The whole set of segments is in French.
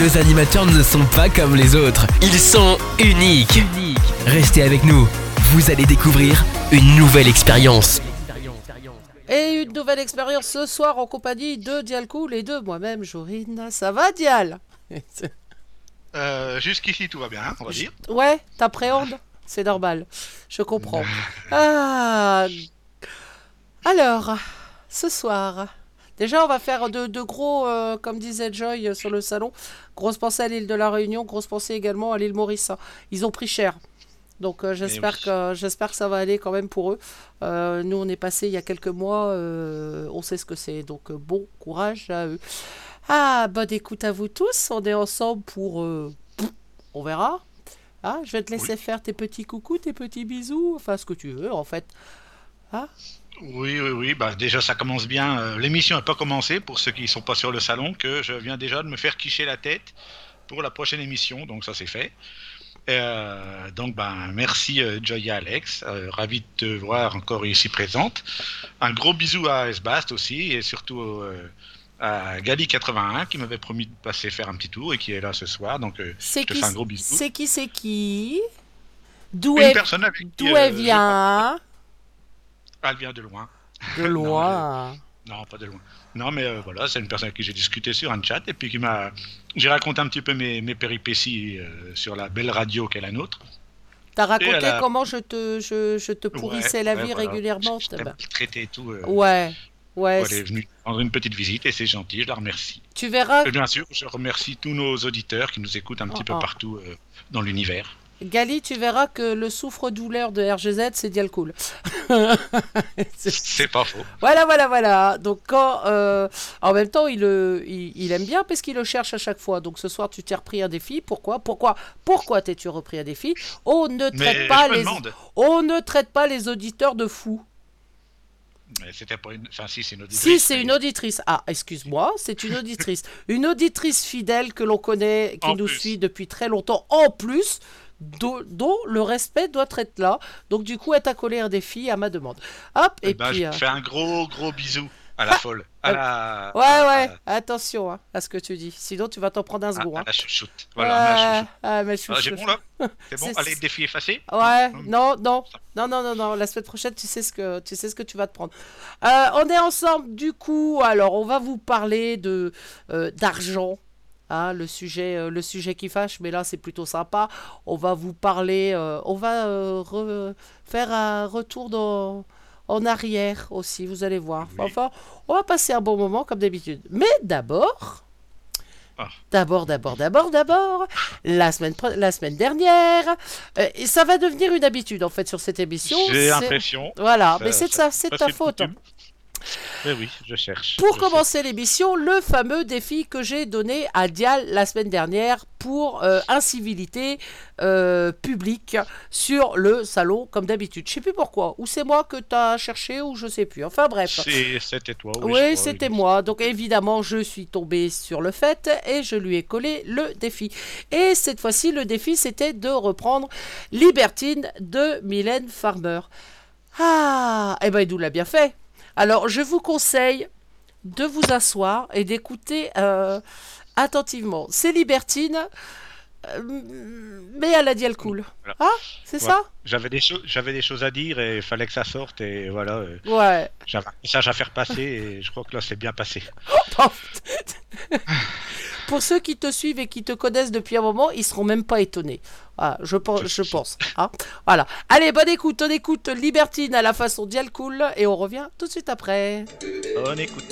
Nos animateurs ne sont pas comme les autres. Ils sont uniques. Restez avec nous. Vous allez découvrir une nouvelle expérience. Et une nouvelle expérience ce soir en compagnie de Dialcool et de moi-même, Jorine. Ça va, Dial? Euh, Jusqu'ici, tout va bien, on va dire. Ouais, t'appréhendes? C'est normal, je comprends. Ah. Alors, ce soir, déjà on va faire de, de gros, euh, comme disait Joy euh, sur le salon, grosse pensée à l'île de la Réunion, grosse pensée également à l'île Maurice. Ils ont pris cher. Donc euh, j'espère oui. que j'espère que ça va aller quand même pour eux. Euh, nous on est passé il y a quelques mois, euh, on sait ce que c'est. Donc bon courage à eux. Ah bonne écoute à vous tous. On est ensemble pour, on verra. Ah, je vais te laisser faire tes petits coucous, tes petits bisous, enfin ce que tu veux en fait. Oui, oui, oui. Bah, déjà, ça commence bien. Euh, L'émission n'a pas commencé pour ceux qui ne sont pas sur le salon, que je viens déjà de me faire quicher la tête pour la prochaine émission. Donc, ça, c'est fait. Euh, donc, ben, merci euh, Joy et Alex. Euh, ravi de te voir encore ici présente. Un gros bisou à Esbast aussi et surtout à Gali81 qui m'avait promis de passer faire un petit tour et qui est là ce soir. Donc, C'est je te qui fais un gros bisou. C'est qui C'est qui? D'où elle, vient? Elle vient de loin. De loin. Non, pas de loin. Non, mais euh, voilà, c'est une personne avec qui j'ai discuté sur un chat et puis qui m'a. J'ai raconté un petit peu mes, mes péripéties euh, sur la belle radio qu'est la nôtre. T'as raconté a- comment je te, je, je te pourrissais Ouais, la ouais, vie voilà. régulièrement Je bah, traité et tout. euh, Ouais, ouais. Elle est venue prendre une petite visite et c'est gentil, je la remercie. Tu verras, Et bien sûr, je remercie tous nos auditeurs qui nous écoutent un petit Oh, peu oh. partout euh, dans l'univers. Gali, tu verras que le souffre-douleur de RGZ, c'est Dialcool. C'est- pas faux. Voilà, voilà, voilà. Donc quand, euh, en même temps, il, le- il, il aime bien parce qu'il le cherche à chaque fois. Donc ce soir, tu t'es repris un défi. Pourquoi? Pourquoi? Pourquoi t'es-tu repris un défi? On ne Mais traite pas les, on ne traite pas les auditeurs de fous. C'était pas une. Enfin, si, c'est une auditrice. Si c'est mais- une auditrice, ah excuse-moi, c'est une auditrice, une auditrice fidèle que l'on connaît, qui En nous plus. suit depuis très longtemps, en plus, dont, dont le respect doit être là. Donc du coup, elle t'a collé un défi à ma demande. Hop, et Eh ben, puis. je euh, fais un gros, gros bisou à la folle. À la. Ouais, à- ouais, à- attention hein, à ce que tu dis. Sinon, tu vas t'en prendre un à- second. à hein. la chouchoute. Voilà, ma Ah, chouchoute. ah, ma Ah, chouchoute. j'ai bon là C'est bon Allez, défi effacé Ouais, Non, non, non, non, non, non, non. La semaine prochaine, tu sais ce que tu sais ce que tu vas te prendre. Euh, on est ensemble du coup. Alors, on va vous parler de euh, d'argent. Hein, le sujet, euh, le sujet qui fâche, mais là c'est plutôt sympa. On va vous parler, euh, on va euh, re- faire un retour dans, en arrière aussi, vous allez voir. Oui. Enfin, on va passer un bon moment comme d'habitude. Mais d'abord, Ah. d'abord, d'abord, d'abord, d'abord, la semaine, la semaine dernière, euh, et ça va devenir une habitude en fait sur cette émission. J'ai l'impression. Voilà, Ça- mais c'est de ça- ça, c'est de ta faute. coutume. Mais oui, je cherche. Pour Je commencer l'émission, le fameux défi que j'ai donné à Dial la semaine dernière pour euh, incivilité euh, publique sur le salon, comme d'habitude. Je sais plus pourquoi. Ou c'est moi que tu as cherché, ou je sais plus. Enfin bref. C'était toi. Oui, Oui, c'était oui. moi. Donc évidemment, je suis tombée sur le fait et je lui ai collé le défi. Et cette fois-ci, le défi, c'était de reprendre Libertine de Mylène Farmer. Ah, eh ben, il nous l'a bien fait. Alors, je vous conseille de vous asseoir et d'écouter euh, attentivement. C'est Libertine, euh, mais à la dial cool. Voilà. Ah, c'est Voilà. ça J'avais des, j'avais des choses à dire et il fallait que ça sorte et voilà. euh, Ouais. J'avais un message à faire passer et je crois que là c'est bien passé. Pour ceux qui te suivent et qui te connaissent depuis un moment, ils seront même pas étonnés. Ah, je pense, je pense. hein. Voilà. Allez, bonne écoute. On écoute Libertine à la façon Dial Cool et on revient tout de suite après. Bonne écoute.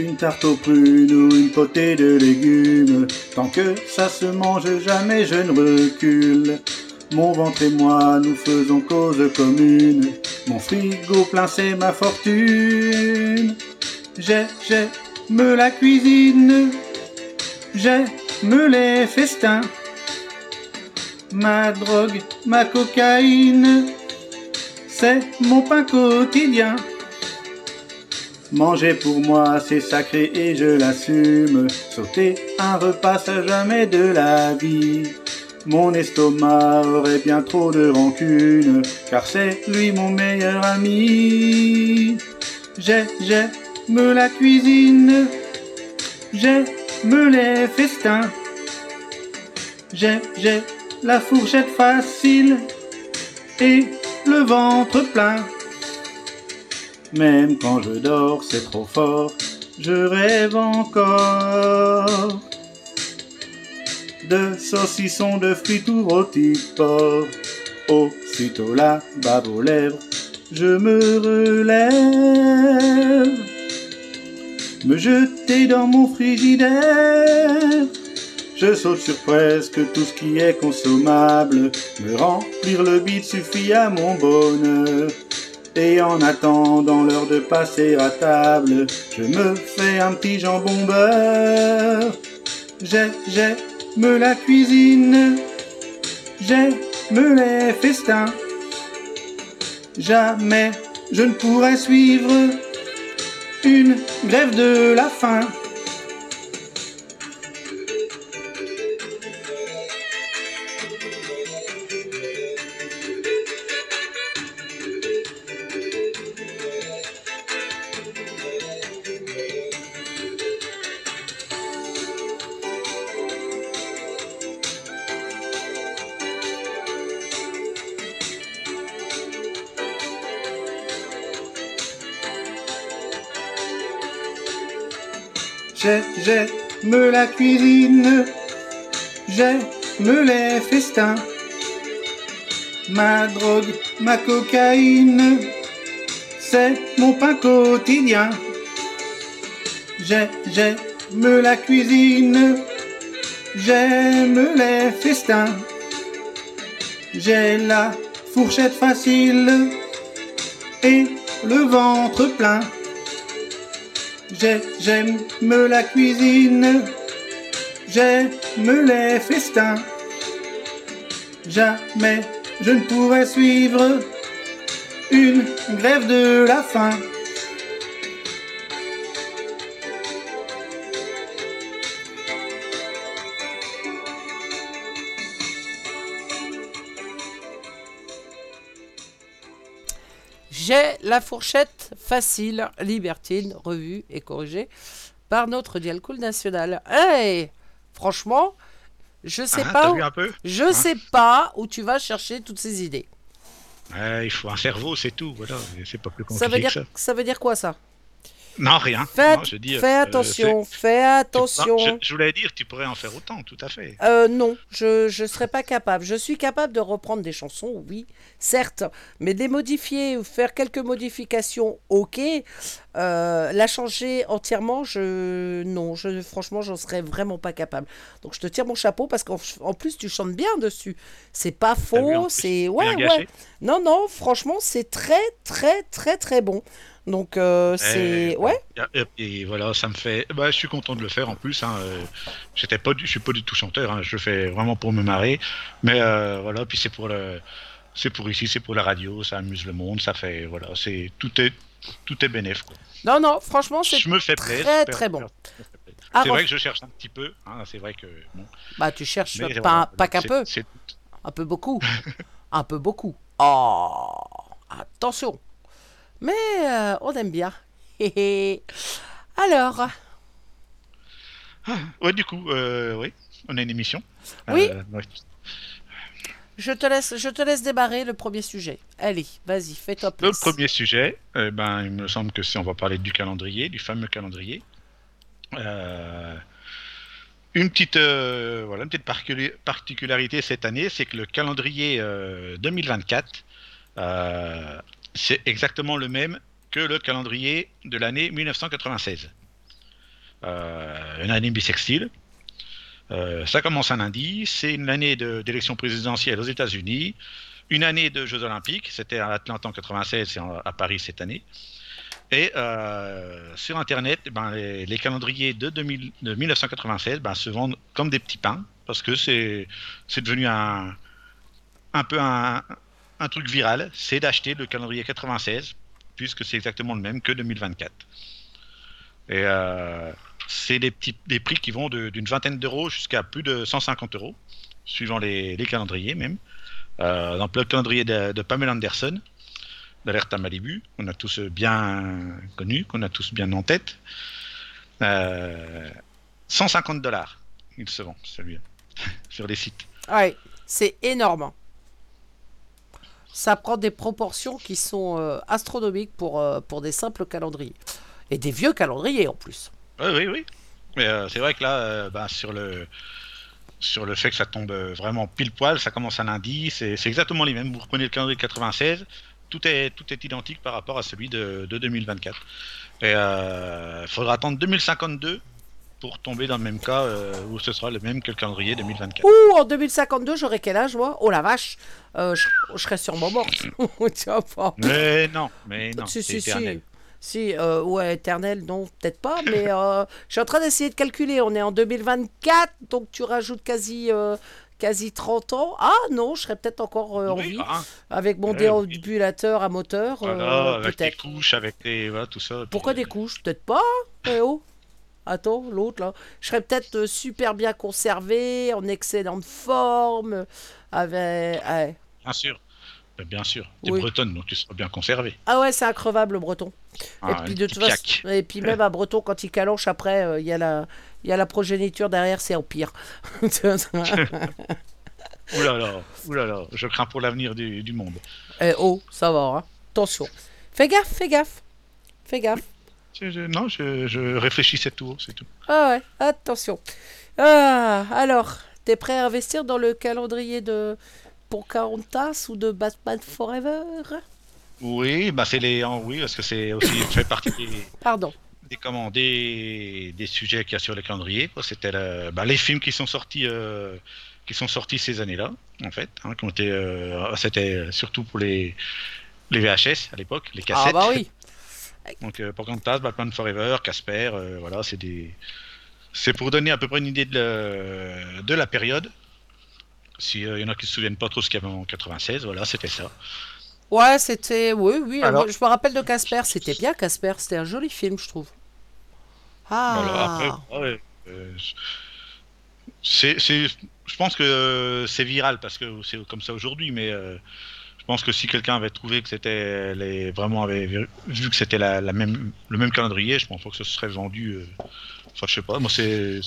Une tarte aux prunes ou une potée de légumes. Tant que ça se mange jamais, je ne recule. Mon ventre et moi, nous faisons cause commune. Mon frigo plein, c'est ma fortune. J'ai, j'aime la cuisine. J'aime les festins. ma drogue, ma cocaïne, c'est mon pain quotidien. Manger pour moi c'est sacré et je l'assume. Sauter un repas ça jamais de la vie. Mon estomac aurait bien trop de rancune, car c'est lui mon meilleur ami. J'ai, j'aime la cuisine, j'aime les festins, j'ai, j'ai la fourchette facile et le ventre plein. Même quand je dors, c'est trop fort, je rêve encore de saucissons, de fruits tout rôtis porc. Aussitôt la bave aux lèvres, je me relève, me jeter dans mon frigidaire. Je saute sur presque tout ce qui est consommable, me remplir le bide suffit à mon bonheur. Et en attendant l'heure de passer à table, je me fais un petit jambon beurre. J'ai, j'ai me la cuisine, j'aime les festins. Jamais je ne pourrais suivre une grève de la faim. La cuisine, j'aime les festins. Ma drogue, ma cocaïne, c'est mon pain quotidien. J'aime la cuisine, j'aime les festins. J'ai la fourchette facile et le ventre plein. J'aime la cuisine, j'aime les festins. Jamais je ne pourrais suivre une grève de la faim. J'ai la fourchette facile, libertine, revue et corrigée par notre Dialcool national. Hey Franchement, je sais Ah, pas. Où, vu un peu je Hein sais pas où tu vas chercher toutes ces idées. Ouais, Il faut un cerveau, c'est tout. Voilà, c'est pas plus compliqué Ça veut dire que ça. ça veut dire quoi ça? Non, rien. Faites, Non, je dis, euh, fais euh, attention, fais tu- attention. non, je, je voulais dire, tu pourrais en faire autant, tout à fait. Euh, non, je ne serais pas capable. Je suis capable de reprendre des chansons, oui, certes, mais de les modifier ou faire quelques modifications, ok. Euh, la changer entièrement, je non, je franchement, j'en serais vraiment pas capable. Donc je te tire mon chapeau parce qu'en en plus tu chantes bien dessus. C'est pas faux, c'est ouais ouais. Non non, franchement, c'est très très très très bon. Donc euh, c'est ouais. Et, et voilà, ça me fait. Bah, je suis content de le faire en plus. Hein. euh, J'étais pas, du... je suis pas du tout chanteur. Hein. Je le fais vraiment pour me marrer. Mais euh, voilà, puis c'est pour le, c'est pour ici, c'est pour la radio. Ça amuse le monde. Ça fait voilà, c'est tout est tout est bénéf. Quoi. Non non, franchement, c'est Je me fais très, plaisir. très bon. C'est Ah, vrai que je cherche un petit peu. Hein. C'est vrai que bon. bah tu cherches mais pas voilà, pas qu'un c'est- peu. c'est- Un peu beaucoup. un peu beaucoup. Oh, attention. Mais euh, on aime bien. Alors, Ouais, du coup, euh, oui, on a une émission. Oui. Euh, ouais. je te laisse, je te laisse démarrer le premier sujet. Allez, vas-y, fais-toi Le plaisir. premier sujet, eh ben, il me semble que c'est on va parler du calendrier, du fameux calendrier. Euh, une petite, euh, voilà, une petite parculi- particularité cette année, c'est que le calendrier euh, 2024, euh, c'est exactement le même que le calendrier de l'année 1996. Euh, une année bissextile. Euh, ça commence un lundi, c'est une année d'élection présidentielle aux États-Unis, une année de Jeux Olympiques, c'était à Atlanta en 96 et à Paris cette année. Et euh, sur Internet, ben, les, calendriers de, 2000 de 1996 ben, se vendent comme des petits pains parce que c'est devenu un, un peu un, un truc viral, c'est d'acheter le calendrier 96, puisque c'est exactement le même que 2024. Et euh, c'est des, petits, des prix qui vont de- d'une vingtaine d'euros jusqu'à plus de 150 euros, suivant les, calendriers même. Euh, dans le calendrier de, Pamela Anderson, d'Alerte Malibu, qu'on a tous bien connu, qu'on a tous bien en tête. Euh, 150 dollars, il se vend, celui-là, sur les sites. Ouais, c'est énorme. Ça prend des proportions qui sont euh, astronomiques pour, euh, pour des simples calendriers. Et des vieux calendriers en plus. Oui, oui, oui. Mais euh, c'est vrai que là, bah, sur le sur le fait que ça tombe vraiment pile poil, ça commence un lundi, c'est exactement les mêmes. Vous reprenez le calendrier de 96, tout est tout est identique par rapport à celui de, de 2024. Et il faudra attendre 2052 pour tomber dans le même cas euh, où ce sera le même que le calendrier 2024. Ouh, en 2052, j'aurais quel âge, moi? Oh la vache Euh, je, je serais sûrement morte. vois pas Mais non, mais non, si, si, si. Si, euh, ouais, éternel, non, peut-être pas, mais je suis en train d'essayer de calculer. On est en 2024, donc tu rajoutes quasi, quasi 30 ans. Ah non, je serais peut-être encore euh, en Oui, vie. hein, Avec mon Ouais, déambulateur à moteur, voilà, euh, avec peut-être. couches, avec les voilà tout ça. Pourquoi Puis, des couches? Peut-être pas, eh oh. Attends, l'autre là. Je serais peut-être euh, super bien conservé, en excellente forme, avec... ouais. Bien sûr, Ben, bien sûr. T'es Oui. bretonne, donc tu seras bien conservé. Ah ouais, c'est increvable le breton. et Ah, puis de toute façon, et puis même un breton quand il calanche après, euh, il y a la, il y a la progéniture derrière, c'est là là, ouh là là, je crains pour l'avenir du, du monde. Eh oh, ça va, hein. Attention. Fais gaffe, fais gaffe. Fais gaffe. Je- non, je, je réfléchissais tout, c'est tout. Ah ouais, attention. Ah, alors, t'es prêt à investir dans le calendrier de Pocahontas ou de Batman Forever? Oui, bah c'est les, oui, parce que c'est aussi fait partie des, Pardon. des, comment, des, des sujets qu'il y a sur le calendrier. C'était bah, les films qui sont sortis, euh, qui sont sortis ces années-là, en fait, hein, qui ont été, euh, c'était surtout pour les les VHS à l'époque, les cassettes. Ah bah oui. Donc euh, Pocahontas, Batman Forever, Casper, euh, voilà, c'est des, c'est pour donner à peu près une idée de la, de la période. Si il y en a qui se souviennent pas trop ce qu'il y avait en 96, voilà, c'était ça. Ouais, c'était. Oui, oui. Alors- moi, je me rappelle de Casper. C'était bien Casper. C'était un joli film, je trouve. Ah. Voilà, après, ouais, euh, c'est, c'est, je pense que euh, c'est viral parce que c'est comme ça aujourd'hui, mais euh, pense que si quelqu'un avait trouvé que c'était les, vraiment avait vu que c'était la, même, le même calendrier, je pense pas que ce serait vendu. euh, Enfin, je sais pas, moi c'est.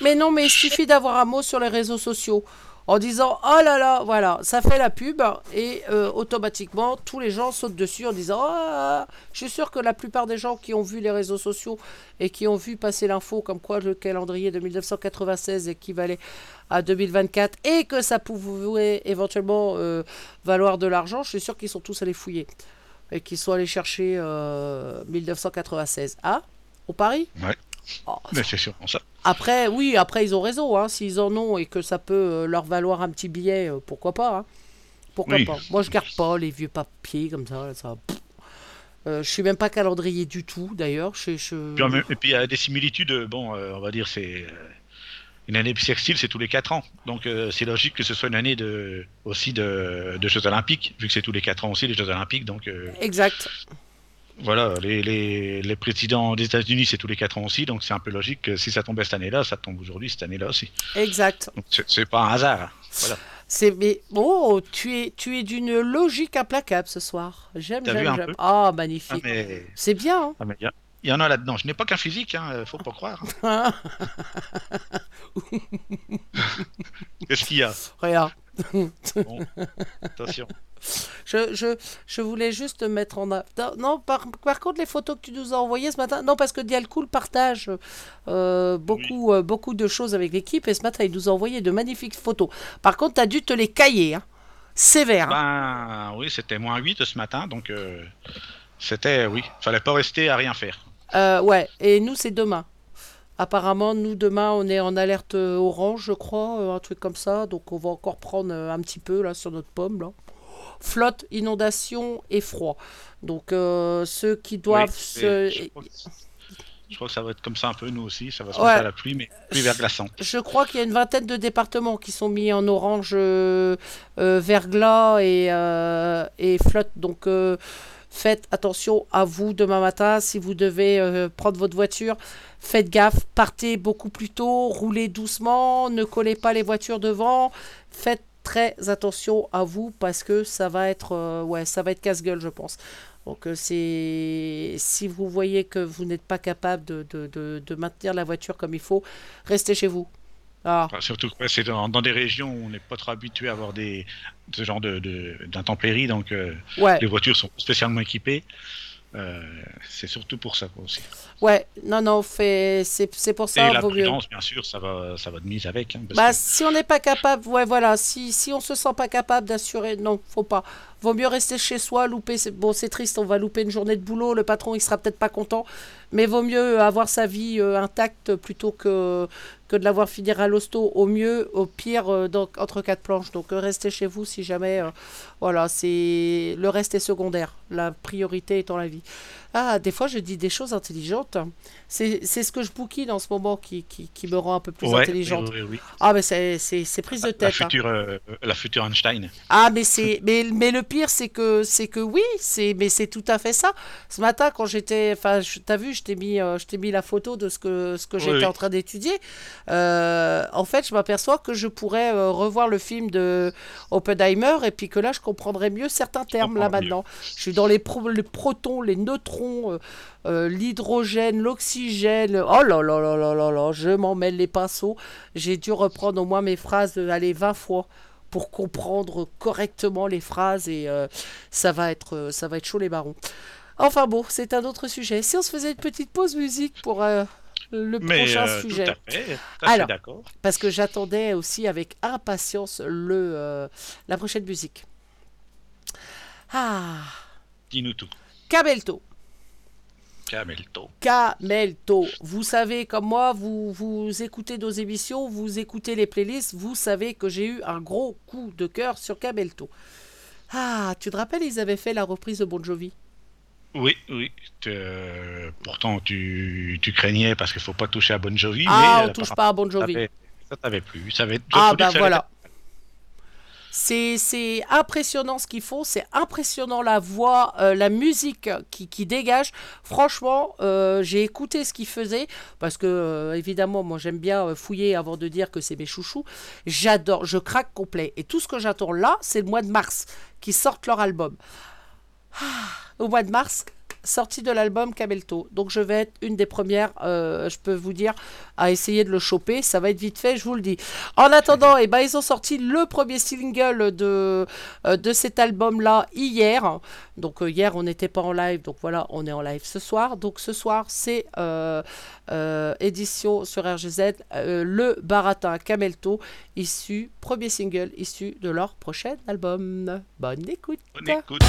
Mais non, mais il suffit d'avoir un mot sur les réseaux sociaux en disant oh là là, voilà, ça fait la pub et euh, automatiquement tous les gens sautent dessus en disant ah, je suis sûr que la plupart des gens qui ont vu les réseaux sociaux et qui ont vu passer l'info comme quoi le calendrier de 1996 équivalait à 2024 et que ça pouvait éventuellement euh, valoir de l'argent, je suis sûr qu'ils sont tous allés fouiller et qu'ils sont allés chercher euh, 1996. Ah, au Paris? Ouais. Oh, Mais c'est sûrement ça. après, oui, après ils ont raison, hein, s'ils en ont et que ça peut euh, leur valoir un petit billet, euh, pourquoi pas. hein. Pourquoi Oui. pas. Moi je garde pas les vieux papiers comme ça. ça. Euh, je suis même pas calendrier du tout d'ailleurs. Je, je- et puis il y a des similitudes, euh, bon, euh, on va dire, c'est. Une année bissextile, c'est tous les 4 ans. Donc euh, c'est logique que ce soit une année de, aussi de, de Jeux Olympiques, vu que c'est tous les 4 ans aussi les Jeux Olympiques. Donc euh, Exact. voilà, les, les, les présidents des États-Unis, c'est tous les 4 ans aussi. Donc c'est un peu logique que si ça tombait cette année-là, ça tombe aujourd'hui cette année-là aussi. Exact. Donc c'est pas un hasard. hein. Voilà. C'est mais oh, tu es tu es d'une logique implacable ce soir. J'aime, j'aime, j'aime. Ah Ah, magnifique. mais C'est bien. hein. ah, mais il y en a là-dedans. Je n'ai pas qu'un physique, hein, faut pas croire. hein. Qu'est-ce qu'il y a? Regarde. Bon, attention. Je, je, je voulais juste mettre en. Non, par, par contre, les photos que tu nous as envoyées ce matin, non, parce que Dialcool partage euh, beaucoup, euh, beaucoup de choses avec l'équipe et ce matin, il nous a envoyé de magnifiques photos. Par contre, tu as dû te les cailler, hein. sévère. hein. Ben oui, c'était moins 8 ce matin, donc euh, c'était, oui, fallait pas rester à rien faire. Euh, ouais, et nous, c'est demain. Apparemment, nous, demain, on est en alerte euh, orange, je crois, euh, un truc comme ça. Donc, on va encore prendre un petit peu là sur notre pomme. Là. Flotte, inondation et froid. Donc, euh, ceux qui doivent Oui, se. je crois que Je crois que ça va être comme ça un peu, nous aussi. Ça va se Ouais. passer à la pluie, mais pluie verglaçante. Je crois qu'il y a une vingtaine de départements qui sont mis en orange, euh, verglas et, et flotte. Donc faites attention à vous demain matin. Si vous devez euh, prendre votre voiture, faites gaffe. Partez beaucoup plus tôt, roulez doucement, ne collez pas les voitures devant. Faites très attention à vous parce que ça va être, euh, ouais, ça va être casse-gueule, je pense. Donc euh, c'est si vous voyez que vous n'êtes pas capable de, de, de- de maintenir la voiture comme il faut, restez chez vous. Ah, Enfin, surtout que ouais, c'est dans, dans des régions où on n'est pas trop habitué à avoir des, ce genre de, de- d'intempéries, donc euh, ouais, les voitures sont spécialement équipées. Euh, c'est surtout pour ça aussi. ouais, non, non, c'est, c'est pour ça, Et la mieux. prudence, bien sûr, ça va, ça va de mise avec. hein, Bah, que- si on n'est pas capable, ouais, voilà, si, si on se sent pas capable d'assurer, non, faut pas. Vaut mieux rester chez soi, louper, bon, c'est triste, on va louper une journée de boulot, le patron, il sera peut-être pas content, mais vaut mieux avoir sa vie euh, intacte plutôt que, que de l'avoir finir à l'hosto, au mieux, au pire, euh, dans- entre quatre planches. Donc, euh, restez chez vous si jamais, euh, voilà, c'est, le reste est secondaire, la priorité étant la vie. Ah, des fois, je dis des choses intelligentes. C'est, c'est ce que je bouquine en ce moment qui, qui, qui me rend un peu plus Ouais, intelligente. oui, oui, oui. Ah, mais c'est, prise de La, tête. hein. euh, la future Einstein. Ah, mais c'est, mais, mais le pire, c'est que, c'est que oui, c'est, mais c'est tout à fait ça. Ce matin, quand j'étais, enfin, t'as vu, je t'ai mis, euh, je t'ai mis la photo de ce que, ce que Oui, j'étais oui. en train d'étudier. Euh, en fait, je m'aperçois que je pourrais euh, revoir le film de Oppenheimer et puis que là, je comprendrais mieux certains termes là mieux. maintenant. Je suis dans les, pro- les protons, les neutrons, euh, euh, l'hydrogène, l'oxygène. Oh là là là là là là, je m'en mêle les pinceaux. J'ai dû reprendre au moins mes phrases, euh, allez, 20 fois pour comprendre correctement les phrases et euh, ça va être euh, ça va être chaud les barons. Enfin bon, c'est un autre sujet. Si on se faisait une petite pause musique pour euh, le Mais prochain euh, sujet, tout à fait, Alors. parce que j'attendais aussi avec impatience le euh, la prochaine musique. Ah, Dis-nous tout. Cabelto. Camelto. Camelto. Vous savez, comme moi, vous, vous écoutez nos émissions, vous écoutez les playlists, vous savez que j'ai eu un gros coup de cœur sur Camelto. Ah, tu te rappelles, ils avaient fait la reprise de Bon Jovi? Oui, oui. Euh, pourtant, tu, tu craignais parce qu'il faut pas toucher à Bon Jovi. Ah, mais, on euh, touche pas à Bon Jovi. Ça t'avait plu. Ça avait, Ah, bah voilà. C'est impressionnant ce qu'ils font, c'est impressionnant la voix, euh, la musique qui, qui dégage. Franchement, euh, j'ai écouté ce qu'ils faisaient parce que, euh, évidemment, moi j'aime bien fouiller avant de dire que c'est mes chouchous. J'adore, je craque complet. Et tout ce que j'attends là, c'est le mois de mars qui sortent leur album. Ah, au mois de mars, sortie de l'album Cabelto. Donc je vais être une des premières, euh, je peux vous dire, à essayer de le choper. Ça va être vite fait, je vous le dis. En attendant, eh ben, ils ont sorti le premier single de, euh, cet album-là hier. Donc euh, hier, on n'était pas en live, donc voilà, on est en live ce soir. Donc ce soir, c'est édition sur RGZ, le Baratin Camelto, issu, premier single issu de leur prochain album. Bonne écoute. On écoute.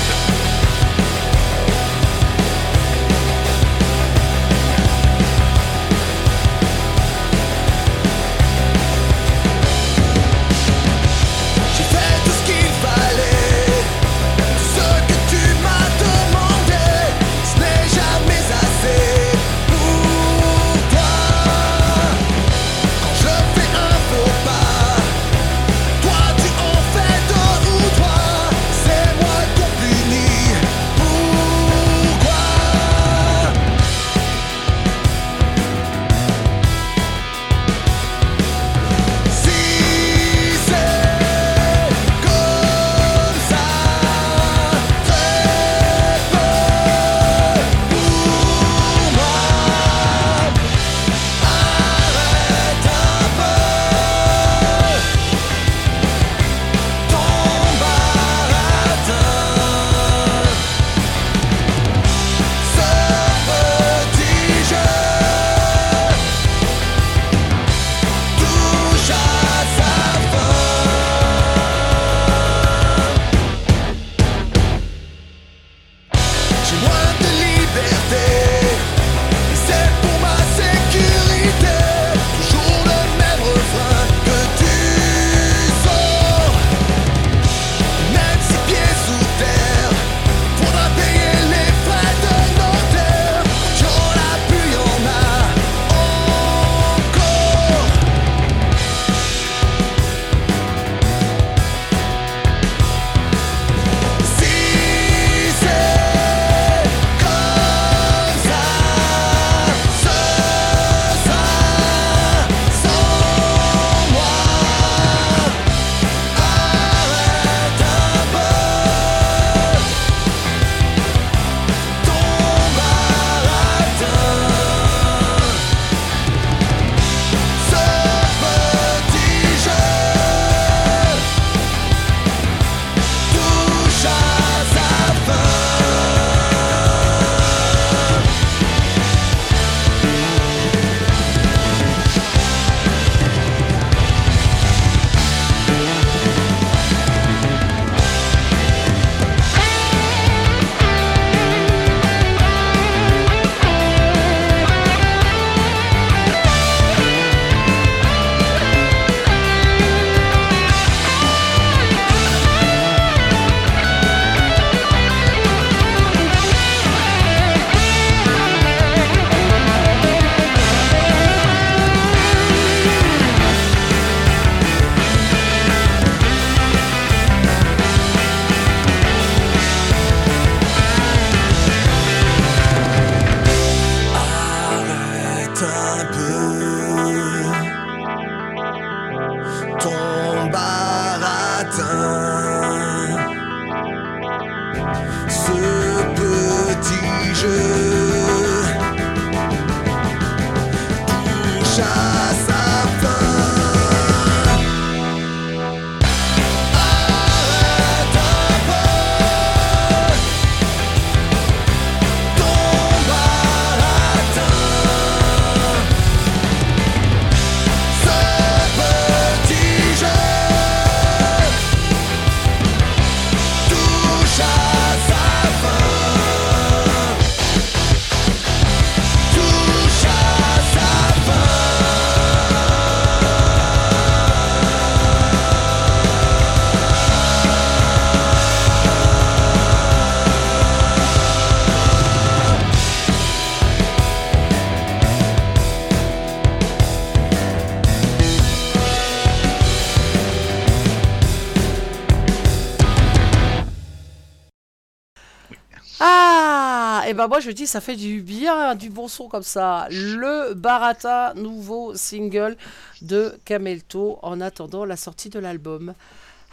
Et ben moi je dis ça fait du bien, du bon son comme ça. Le Barata, nouveau single de Camelto en attendant la sortie de l'album.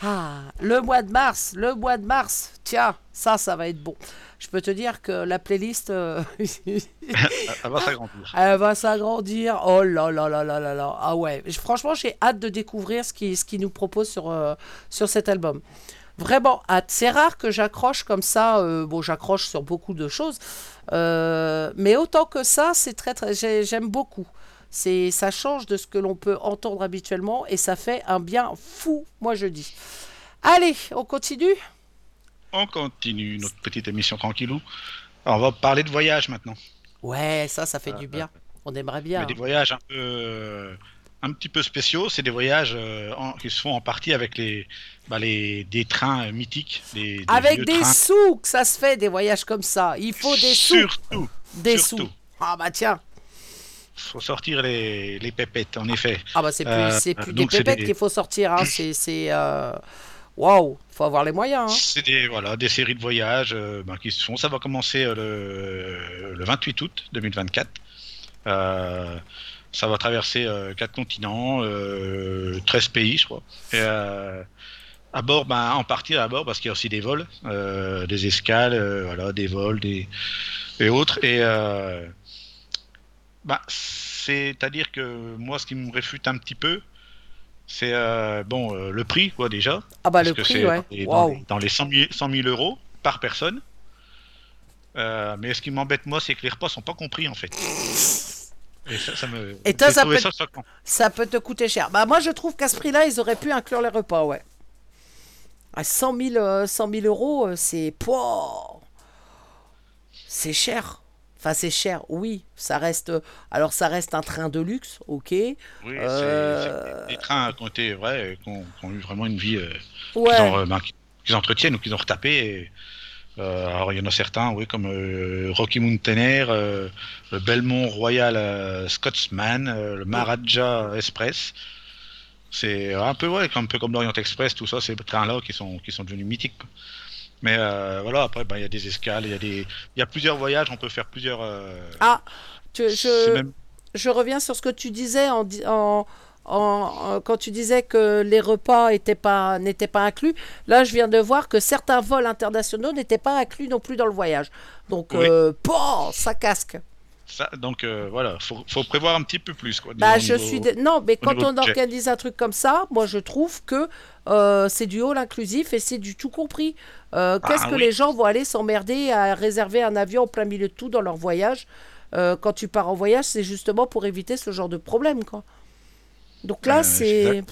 Ah, le mois de mars, le mois de mars. Tiens, ça, ça va être bon. Je peux te dire que la playlist, euh, Elle va s'agrandir. elle va s'agrandir. Oh là là là là là là. Ah ouais. Franchement, j'ai hâte de découvrir ce qu'il ce qu'il nous propose sur, euh, sur cet album. Vraiment hâte. C'est rare que j'accroche comme ça. euh, bon, j'accroche sur beaucoup de choses. Euh, mais autant que ça, c'est très, très. j'ai- J'aime beaucoup. C'est, ça change de ce que l'on peut entendre habituellement et ça fait un bien fou, moi je dis. Allez, on continue? On continue notre petite émission tranquillou. Alors, on va parler de voyage maintenant. Ouais, ça, ça fait du bien. On aimerait bien. Mais des voyages un peu, euh, un petit peu spéciaux. C'est des voyages euh, en- qui se font en partie avec les, bah, les des trains euh, mythiques, des, des Avec des trains. sous que ça se fait, des voyages comme ça. Il faut des sous. Surtout, Des surtout. sous. Ah bah tiens. faut sortir les, les pépettes, en effet. Ah bah c'est plus, Euh, plus des pépettes des- qu'il faut sortir. Hein. C'est, euh, waouh, faut avoir les moyens. hein. C'est des, voilà, des séries de voyages euh, ben, qui se font. Ça va commencer euh, le, le 28 août 2024. Euh, ça va traverser euh, quatre continents, euh, 13 pays, je crois. Et, euh, à bord, ben, en partie à bord, parce qu'il y a aussi des vols, euh, des escales, euh, voilà, des vols, des et autres. Et euh, ben, c'est-à-dire que moi, ce qui me réfute un petit peu, c'est euh, bon euh, le prix, quoi, déjà. Ah bah Parce le que prix, ouais. dans les- dans, les, dans les 100 000, 100 000 euros par personne. Euh, mais ce qui m'embête moi, c'est que les repas sont pas compris en fait. Et ça, ça me. Et toi, ça peut- ça choquant. Ça peut te coûter cher. Bah moi je trouve qu'à ce prix-là, ils auraient pu inclure les repas, ouais. À 100 000, euh, 100 000 euros, euh, c'est... C'est cher. Enfin c'est cher, oui. Ça reste... Alors ça reste un train de luxe, ok. Oui, Euh, c'est des trains qui ont été qui ont, qui ont eu vraiment une vie, euh, Ouais. qu'ils ont, euh, qu'ils entretiennent ou qu'ils ont retapé. Et, euh, alors il y en a certains, oui, comme euh, Rocky Mountaineer, euh, le Belmont Royal euh, Scotsman, le Maharaja Express. C'est un peu ouais, un peu comme l'Orient Express, tout ça, ces trains-là qui sont qui sont devenus mythiques. Mais voilà, après, ben, il y a des escales, il y a des, il y a plusieurs voyages, on peut faire plusieurs. Ah, je, même- je reviens sur ce que tu disais en, di- en, en- en- quand tu disais que les repas étaient pas, n'étaient pas inclus. Là, je viens de voir que certains vols internationaux n'étaient pas inclus non plus dans le voyage. Donc, Oui. euh, ça casque. Ça, donc euh, voilà, faut, faut prévoir un petit peu plus. Quoi, Bah, je suis dé- non, mais quand on budget. organise un truc comme ça, moi je trouve que euh, c'est du all inclusif et c'est du tout compris. Euh, Ah, Qu'est-ce que oui. les gens vont aller s'emmerder à réserver un avion en plein milieu de tout dans leur voyage? Quand tu pars en voyage, c'est justement pour éviter ce genre de problème, quoi. Donc là, Euh, c'est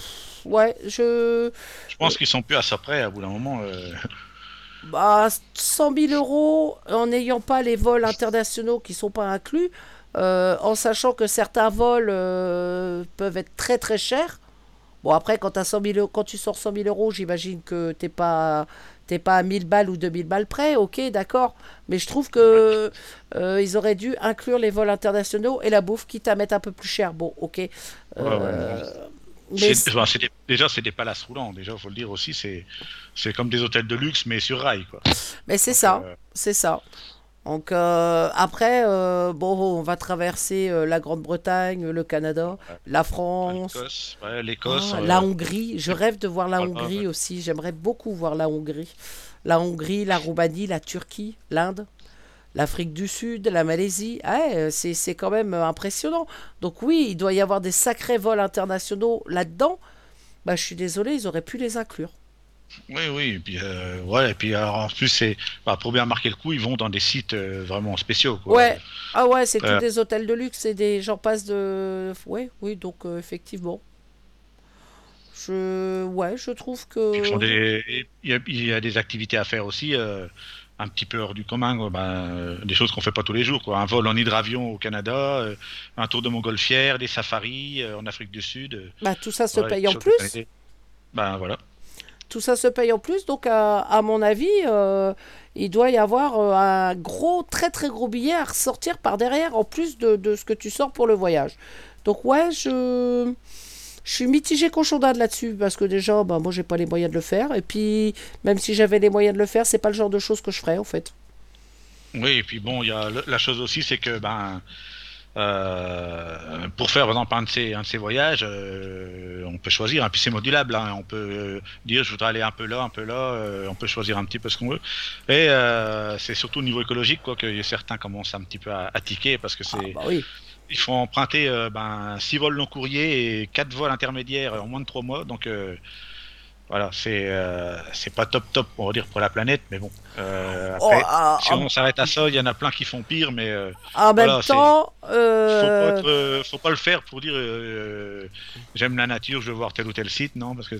ouais, je Je pense qu'ils sont plus à ça près, à bout d'un moment. euh, bah 100 000 euros en n'ayant pas les vols internationaux qui sont pas inclus, euh, en sachant que certains vols euh, peuvent être très très chers. Bon après quand, as 100 000 euros- quand tu sors 100 000 euros, j'imagine que t'es pas t'es pas à 1000 balles ou 2000 balles près, ok d'accord. Mais je trouve que euh, ils auraient dû inclure les vols internationaux et la bouffe quitte à mettre un peu plus cher. Bon ok. Euh, mais c'est- enfin, c'est des- déjà, c'est des palaces roulants. Déjà, faut le dire aussi, c'est c'est comme des hôtels de luxe, mais sur rail. Quoi. Mais c'est ça, euh, c'est ça. Donc euh, après, euh, bon, on va traverser euh, la Grande-Bretagne, le Canada, la France, L'Écosse, ouais, ah, la Hongrie. Je rêve de voir la Ah, Hongrie ouais. aussi. J'aimerais beaucoup voir la Hongrie. La Hongrie, la Roumanie, la Turquie, l'Inde, l'Afrique du Sud, la Malaisie. Ah euh, c'est quand même impressionnant. Donc oui, il doit y avoir des sacrés vols internationaux là-dedans. Bah, je suis désolé, ils auraient pu les inclure. Oui, oui. Et puis, euh, ouais, et puis alors, en plus, c'est bah, pour bien marquer le coup, ils vont dans des sites euh, vraiment spéciaux. Quoi. Ouais. Ah ouais, c'est Euh. tous des hôtels de luxe et des gens passent de. Ouais, oui, donc effectivement. Je, ouais, je trouve que. Font des... il, y a, il y a des activités à faire aussi, un petit peu hors du commun, quoi. Euh, des choses qu'on fait pas tous les jours. Quoi. Un vol en hydravion au Canada, un tour de montgolfière, des safaris en Afrique du Sud. Bah, tout ça se ouais, paye en plus. Ben voilà. Tout ça se paye en plus. Donc, à, à mon avis, euh, il doit y avoir euh, un gros, très très gros billet à ressortir par derrière, en plus de, de ce que tu sors pour le voyage. Donc, ouais, je. Je suis mitigé cochon d'Inde là-dessus parce que déjà, bah, moi, j'ai pas les moyens de le faire. Et puis, même si j'avais les moyens de le faire, c'est pas le genre de choses que je ferais en fait. Oui, et puis bon, y a la chose aussi, c'est que ben, euh, pour faire par exemple un de ces, un de ces voyages, euh, on peut choisir, et puis c'est modulable, hein, on peut euh, dire je voudrais aller un peu là, un peu là, on peut choisir un petit peu ce qu'on veut. Et c'est surtout au niveau écologique quoi que certains commencent un petit peu à, à tiquer parce que Ah, c'est bah oui. il faut emprunter euh, ben, 6 vols long courrier et 4 vols intermédiaires en moins de 3 mois. Donc voilà, c'est euh, c'est pas top top on va dire pour la planète, mais bon. euh, Oh, après, ah, si on s'arrête à ça, il y en a plein qui font pire, mais euh, en même voilà, temps, faut, euh, pas être, euh, faut pas le faire pour dire j'aime la nature, je veux voir tel ou tel site, non, parce que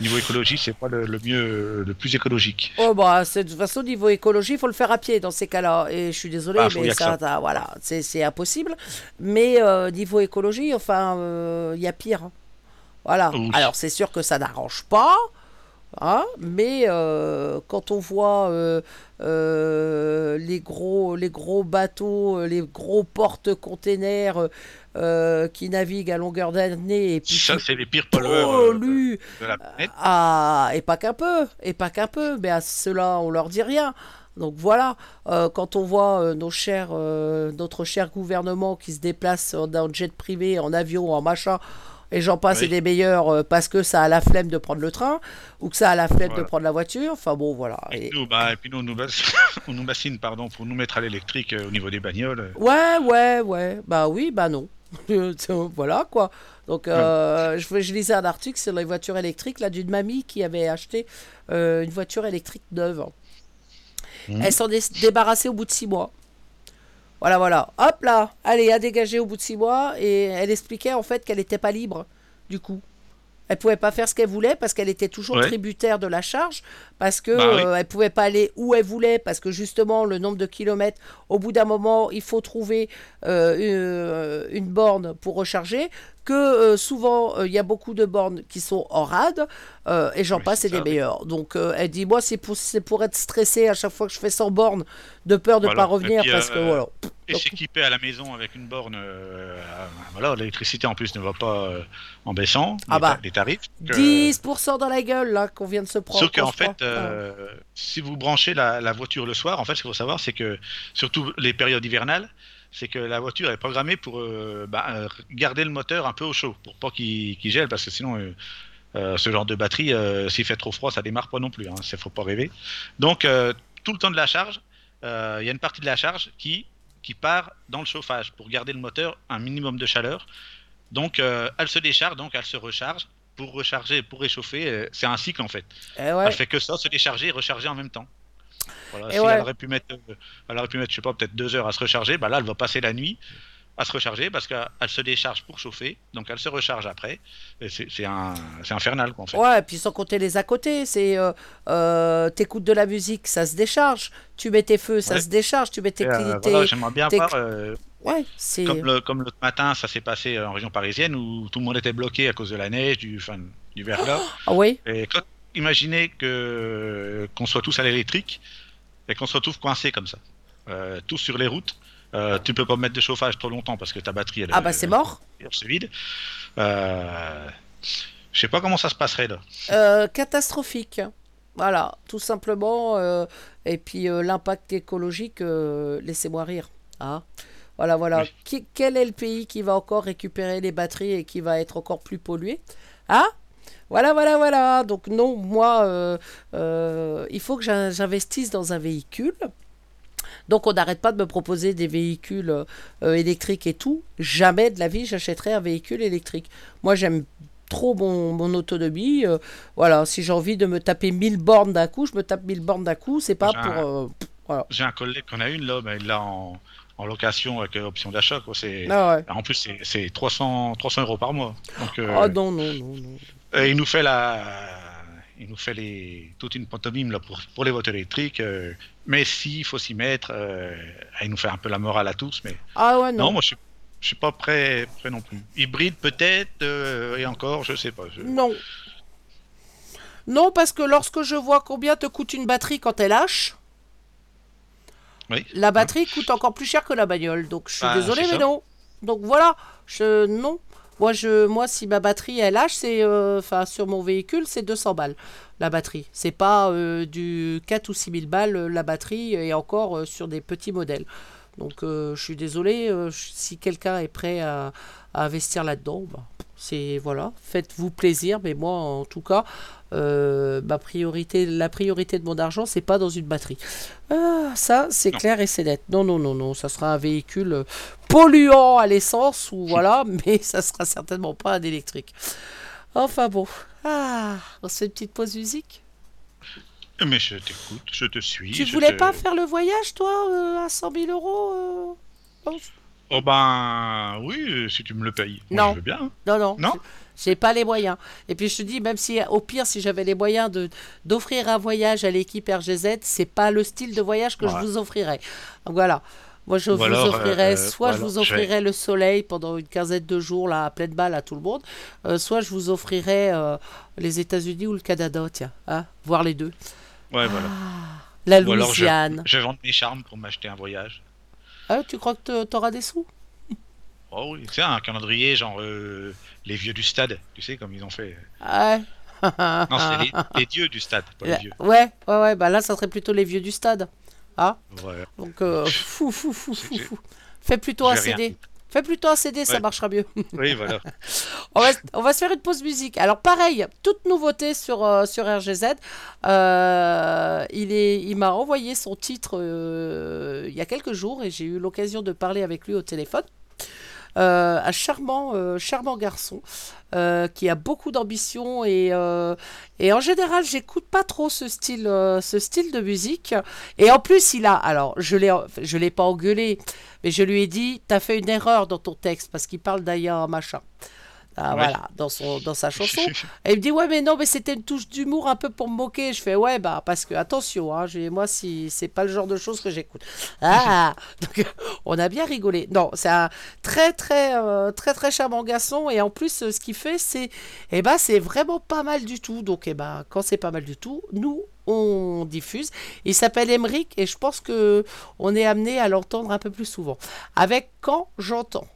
niveau écologie, c'est pas le, le mieux, le plus écologique. Oh bah, de toute façon, niveau écologie, il faut le faire à pied dans ces cas-là. Et je suis désolée, Bah, faut y mais ça, voilà, c'est impossible. Mais niveau écologie, enfin, il y a pire. hein. Voilà. Oui. Alors, c'est sûr que ça n'arrange pas. hein, mais euh, quand on voit euh, euh, les, gros, les gros bateaux, les gros porte-containers qui naviguent à longueur d'année et puis Ça, c'est les pires pollueurs de la planète. ah, et pas qu'un peu, et pas qu'un peu, mais à ceux-là, on leur dit rien. Donc voilà, euh, quand on voit euh, nos chers, euh, notre cher gouvernement qui se déplace en, en jet privé, en avion, en machin, et j'en passe Oui. et des meilleurs euh, parce que ça a la flemme de prendre le train ou que ça a la flemme de prendre la voiture. Enfin bon, voilà. Et, Et- nous, bah, et puis nous, on nous, bass- on nous bassine pardon, pour nous mettre à l'électrique euh, au niveau des bagnoles. Ouais, ouais, ouais. Bah oui, bah non. voilà quoi. Donc euh, je, je lisais un article sur les voitures électriques là d'une mamie qui avait acheté euh, une voiture électrique neuve. Mhm. Elle s'en est débarrassée au bout de six mois. Voilà, voilà. Hop là, allez, à dégager au bout de six mois. Et elle expliquait en fait qu'elle n'était pas libre du coup. Elle pouvait pas faire ce qu'elle voulait parce qu'elle était toujours Ouais. tributaire de la charge, parce que Bah oui. euh, elle pouvait pas aller où elle voulait, parce que justement le nombre de kilomètres, au bout d'un moment, il faut trouver euh, une, une borne pour recharger. Que euh, souvent euh, il y a beaucoup de bornes qui sont en rade, euh, et j'en Oui, passe, c'est des meilleurs. Donc elle dit moi c'est pour être stressé à chaque fois que je fais 100 bornes, de peur de Voilà. pas revenir Et puis, parce que voilà. Et s'équiper à la maison avec une borne, voilà, l'électricité en plus ne va pas en baissant Ah les, bah, les tarifs. que- 10% dans la gueule là qu'on vient de se prendre. Sauf qu'en fait, euh, si vous branchez la, la voiture le soir, en fait, ce qu'il faut savoir, c'est que surtout les périodes hivernales, c'est que la voiture est programmée pour euh, bah, euh, garder le moteur un peu au chaud, pour pas qu'il gèle, parce que sinon, euh, euh, ce genre de batterie, s'il fait trop froid, ça démarre pas non plus. Hein, ça faut pas rêver. Donc, tout le temps de la charge, il y a une partie de la charge qui qui part dans le chauffage pour garder le moteur un minimum de chaleur. Donc, elle se décharge, donc elle se recharge pour recharger, pour réchauffer. c'est un cycle en fait. Eh ouais. Elle fait que ça, se décharger et recharger en même temps. Voilà, si ouais. elle aurait pu mettre, euh, elle aurait pu mettre, je sais pas, peut-être deux heures à se recharger, bah là, elle va passer la nuit à se recharger parce qu'elle se décharge pour chauffer, donc elle se recharge après. C'est infernal, quoi, en fait. Ouais, et puis sans compter les à côté, c'est euh, euh, t'écoutes de la musique, ça se décharge. Tu mets tes feux, ça Ouais. se décharge. Tu mets tes, euh, voilà, J'aimerais bien voir, euh, ouais, comme le- comme l'autre matin, ça s'est passé en région parisienne où tout le monde était bloqué à cause de la neige, du, enfin, du verglas. ah oui. Et quand, imaginez que qu'on soit tous à l'électrique et qu'on se retrouve coincés comme ça, euh, tous sur les routes. Euh, tu peux pas mettre de chauffage trop longtemps parce que ta batterie elle, Ah bah c'est mort. se vide. Euh, je sais pas comment ça se passerait là. Euh, catastrophique. Voilà, tout simplement. euh, et puis euh, l'impact écologique, laissez-moi rire. Hein voilà, voilà. Oui. Qui- quel est le pays qui va encore récupérer les batteries et qui va être encore plus pollué Hein? Voilà, voilà, voilà. Donc non, moi, euh, euh, il faut que j'in- j'investisse dans un véhicule. Donc on n'arrête pas de me proposer des véhicules euh, électriques et tout. Jamais de la vie j'achèterai un véhicule électrique. Moi j'aime trop mon, mon autonomie. voilà, si j'ai envie de me taper 1000 bornes d'un coup, je me tape 1000 bornes d'un coup. C'est pas pour... voilà. J'ai un collègue qu'on a une là, mais il l'a en, en location avec option d'achat. Ah ouais. en plus c'est- c'est 300 300 euros par mois. Donc euh, Oh non, non, non, non. Et il nous fait la, il nous fait les, toute une pantomime là pour, pour les voitures électriques. euh, mais si, il faut s'y mettre. euh, il nous fait un peu la morale à tous, mais Ah ouais, non, non. moi je suis, je suis pas prêt, prêt non plus. Hybride peut-être euh, et encore, je sais pas. je- Non. Non, parce que lorsque je vois combien te coûte une batterie quand elle lâche, Oui. la batterie coûte encore plus cher que la bagnole. Donc je suis Bah, désolé, mais non. Donc voilà, je non. Moi, si ma batterie elle lâche, c'est, euh, enfin, sur mon véhicule, c'est 200 balles. la batterie. C'est pas euh, du 4 ou 6 000 balles euh, la batterie et encore sur des petits modèles. Donc je suis désolé si quelqu'un est prêt à, à investir là-dedans. bah, c'est voilà, faites-vous plaisir, mais moi en tout cas, euh, ma priorité, la priorité de mon argent, c'est pas dans une batterie. Ah, ça, c'est clair et c'est net. Non, non, non, non, ça sera un véhicule polluant à l'essence ou voilà, mais ça sera certainement pas un électrique. Enfin bon, ah, on se fait une petite pause musique. Mais je t'écoute, je te suis. tu je voulais te- pas faire le voyage, toi, euh, à 100 000 euros euh Oh ben oui, euh, si tu me le payes. Moi, Non. Je veux bien. Non, non. Non? J'ai pas les moyens. Et puis je te dis, même si au pire, si j'avais les moyens de d'offrir un voyage à l'équipe RGZ, c'est pas le style de voyage que je vous offrirais. Donc voilà. Moi, je Ou vous alors, offrirais, euh, soit ou je vous offrirais le soleil pendant une quinzaine de jours, là, à pleine balle à tout le monde, euh, soit je vous offrirais euh, les États-Unis ou le Canada, tiens, hein, voir les deux. Ouais, voilà. La Ou alors je, Louisiane. je vends mes charmes pour m'acheter un voyage. Ah, tu crois que t'auras des sous? Oh oui, c'est un calendrier genre euh, les vieux du stade, tu sais comme ils ont fait. Ouais. Non, c'est les, les dieux du stade, pas les vieux. Ouais, ouais, ouais, bah là, ça serait plutôt les vieux du stade. Ah, Ouais. donc euh, fou, fou, fou, fou, fou. Fais plutôt un rien. Fais plutôt un CD, ça marchera mieux. Oui, voilà. On va, on va se faire une pause musique. Alors pareil, toute nouveauté sur, euh, sur RGZ. Euh, il est, il m'a envoyé son titre euh, il y a quelques jours et j'ai eu l'occasion de parler avec lui au téléphone. Euh, un charmant, euh, charmant garçon euh, qui a beaucoup d'ambition et, et en général j'écoute pas trop ce style, ce style de musique. Et en plus il a, alors je l'ai, je l'ai pas engueulé, mais je lui ai dit t'as fait une erreur dans ton texte parce qu'il parle d'ailleurs machin. Ah, Ouais. Voilà, dans, son, dans sa chanson. Et il me dit ouais mais non mais c'était une touche d'humour un peu pour me moquer. Je fais ouais bah parce que attention hein, j'ai- moi si c'est pas le genre de choses que j'écoute. Ah donc on a bien rigolé. Non c'est un très très euh, très très charmant garçon et en plus ce qu'il fait c'est eh ben c'est vraiment pas mal du tout. Donc eh ben quand c'est pas mal du tout nous on diffuse. Il s'appelle Emeric et je pense que on est amené à l'entendre un peu plus souvent. Avec quand j'entends.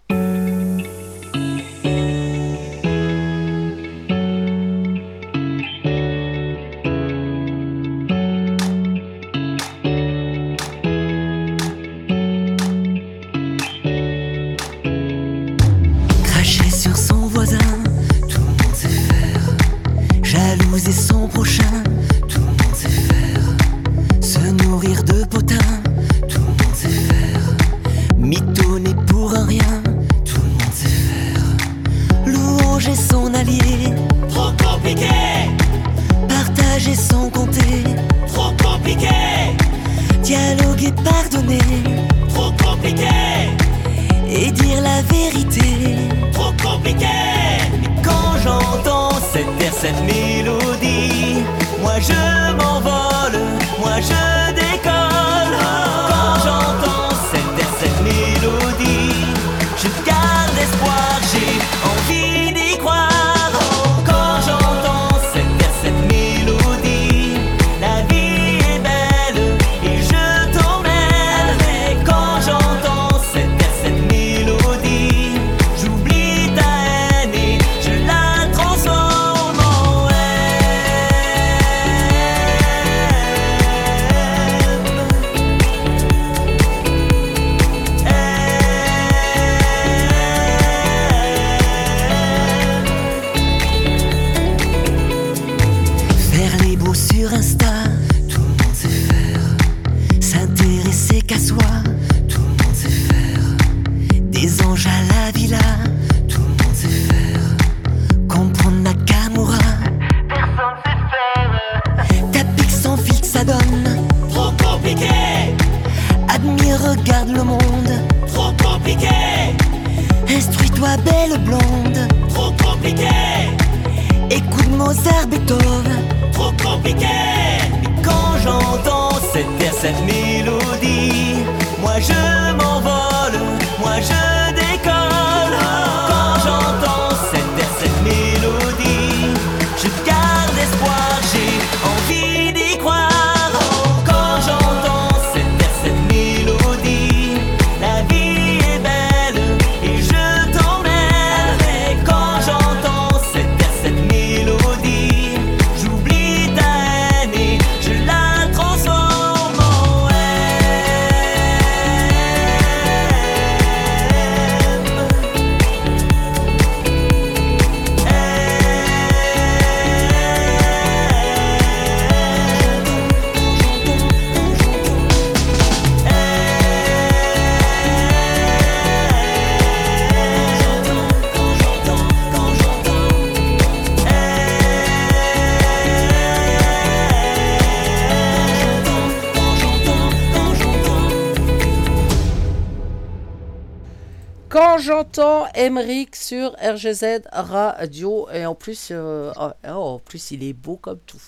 RGZ Radio, et en plus, euh, oh, oh, en plus, il est beau comme tout.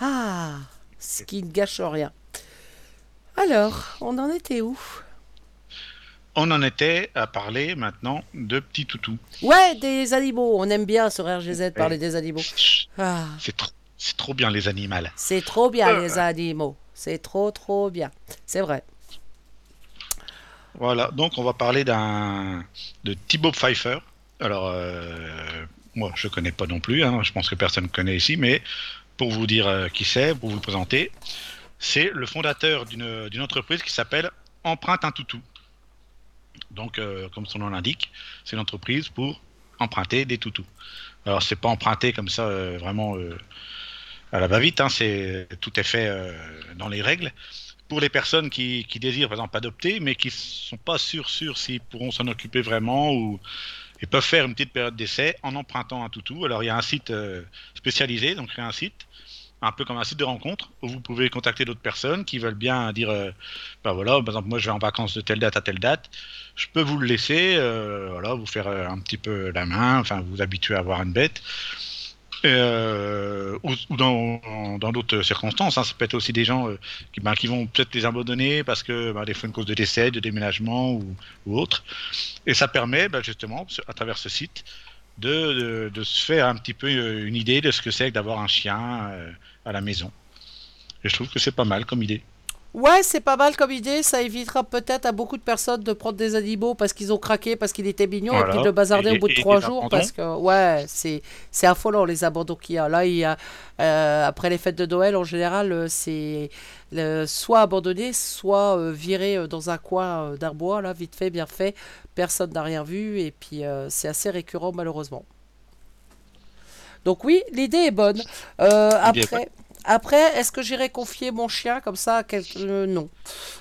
Ah, ce qui ne gâche rien. Alors, on en était où? On en était à parler maintenant de petits toutous. Ouais, des animaux. On aime bien sur RGZ parler des animaux. Ah, C'est trop, c'est trop bien les animaux. c'est trop bien les animaux. C'est trop trop bien. C'est vrai. Voilà, donc on va parler d'un de Thibaut Pfeiffer. Alors, euh, moi, je connais pas non plus. hein, je pense que personne ne connaît ici, mais pour vous dire euh, qui c'est, pour vous le présenter, c'est le fondateur d'une entreprise qui s'appelle Empreinte un toutou. Donc, euh, comme son nom l'indique, c'est une entreprise pour emprunter des toutous. Alors, c'est pas emprunter comme ça, vraiment à la va-vite. hein, c'est tout est fait dans les règles pour les personnes qui, désirent par exemple adopter, mais qui sont pas sûrs sûrs s'ils pourront s'en occuper vraiment ou ils peuvent faire une petite période d'essai en empruntant un toutou. Alors il y a un site euh, spécialisé, donc a un site un peu comme un site de rencontre où vous pouvez contacter d'autres personnes qui veulent bien dire euh, bah voilà par exemple moi je vais en vacances de telle date à telle date je peux vous le laisser euh, voilà vous faire euh, un petit peu la main enfin vous habituer à avoir une bête euh, ou, ou dans dans d'autres circonstances. hein. Ça peut être aussi des gens euh, qui, ben, qui vont peut-être les abandonner parce que ben, des fois une cause de décès, de déménagement ou, ou autre. Et ça permet ben, justement, à travers ce site, de, de, de se faire un petit peu euh, une idée de ce que c'est que d'avoir un chien euh, à la maison. Et je trouve que c'est pas mal comme idée. Ouais, c'est pas mal comme idée. Ça évitera peut-être à beaucoup de personnes de prendre des animaux parce qu'ils ont craqué, parce qu'il était mignon, et puis de le bazarder Et- au bout de trois jours. abandons. Parce que, ouais, c'est c'est affolant les abandons qu'il y a. Là, il y a, euh, après les fêtes de Noël, en général, euh, c'est soit abandonné, soit euh, viré dans un coin d'un bois, là, vite fait, bien fait. Personne n'a rien vu, et puis c'est assez récurrent, malheureusement. Donc, oui, l'idée est bonne. Après. Après, est-ce que j'irai confier mon chien comme ça à quelqu'un Euh, Non.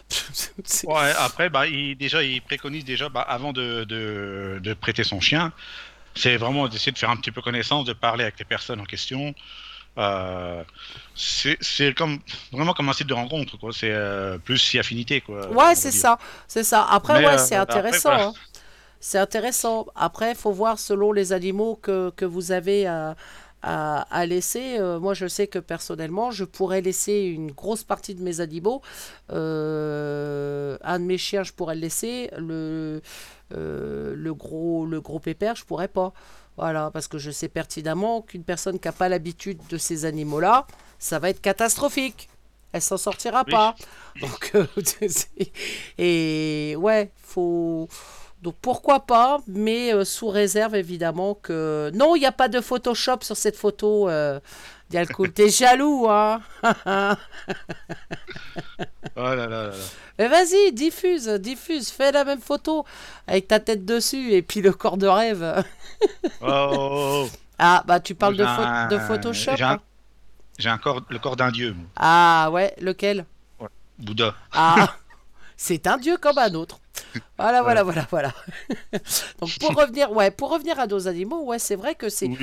Ouais, après, bah, il, déjà, il préconise déjà, bah, avant de, de, de prêter son chien, c'est vraiment d'essayer de faire un petit peu connaissance, de parler avec les personnes en question. Euh, c'est comme vraiment comme un site de rencontre, quoi. C'est euh, plus si affinité, quoi. Ouais, c'est ça, c'est ça. Après, Mais, ouais, euh, c'est après, intéressant. voilà. hein. C'est intéressant. Après, il faut voir selon les animaux que, que vous avez à, à, à laisser. Euh, moi, je sais que personnellement, je pourrais laisser une grosse partie de mes animaux. Euh, un de mes chiens, je pourrais le laisser. Le, euh, le, gros, le gros pépère, je pourrais pas. Voilà, parce que je sais pertinemment qu'une personne qui n'a pas l'habitude de ces animaux-là, ça va être catastrophique. Elle s'en sortira Oui. pas. Donc, euh, et ouais, faut. Donc pourquoi pas, mais euh, sous réserve évidemment que. Non, il n'y a pas de Photoshop sur cette photo. Euh... Dialcool. T'es jaloux, hein Oh là là là. Mais vas-y, diffuse, diffuse, fais la même photo avec ta tête dessus et puis le corps de rêve. Oh, oh, oh. Ah, bah tu parles de, J'ai pho- un- de Photoshop J'ai un, hein j'ai un corps, le corps d'un dieu, moi. Ah ouais, lequel? Bouddha. Ah, c'est un dieu comme un autre. Voilà, voilà, voilà, voilà. Donc pour revenir, ouais, pour revenir à nos animaux, ouais, c'est vrai que c'est Oui.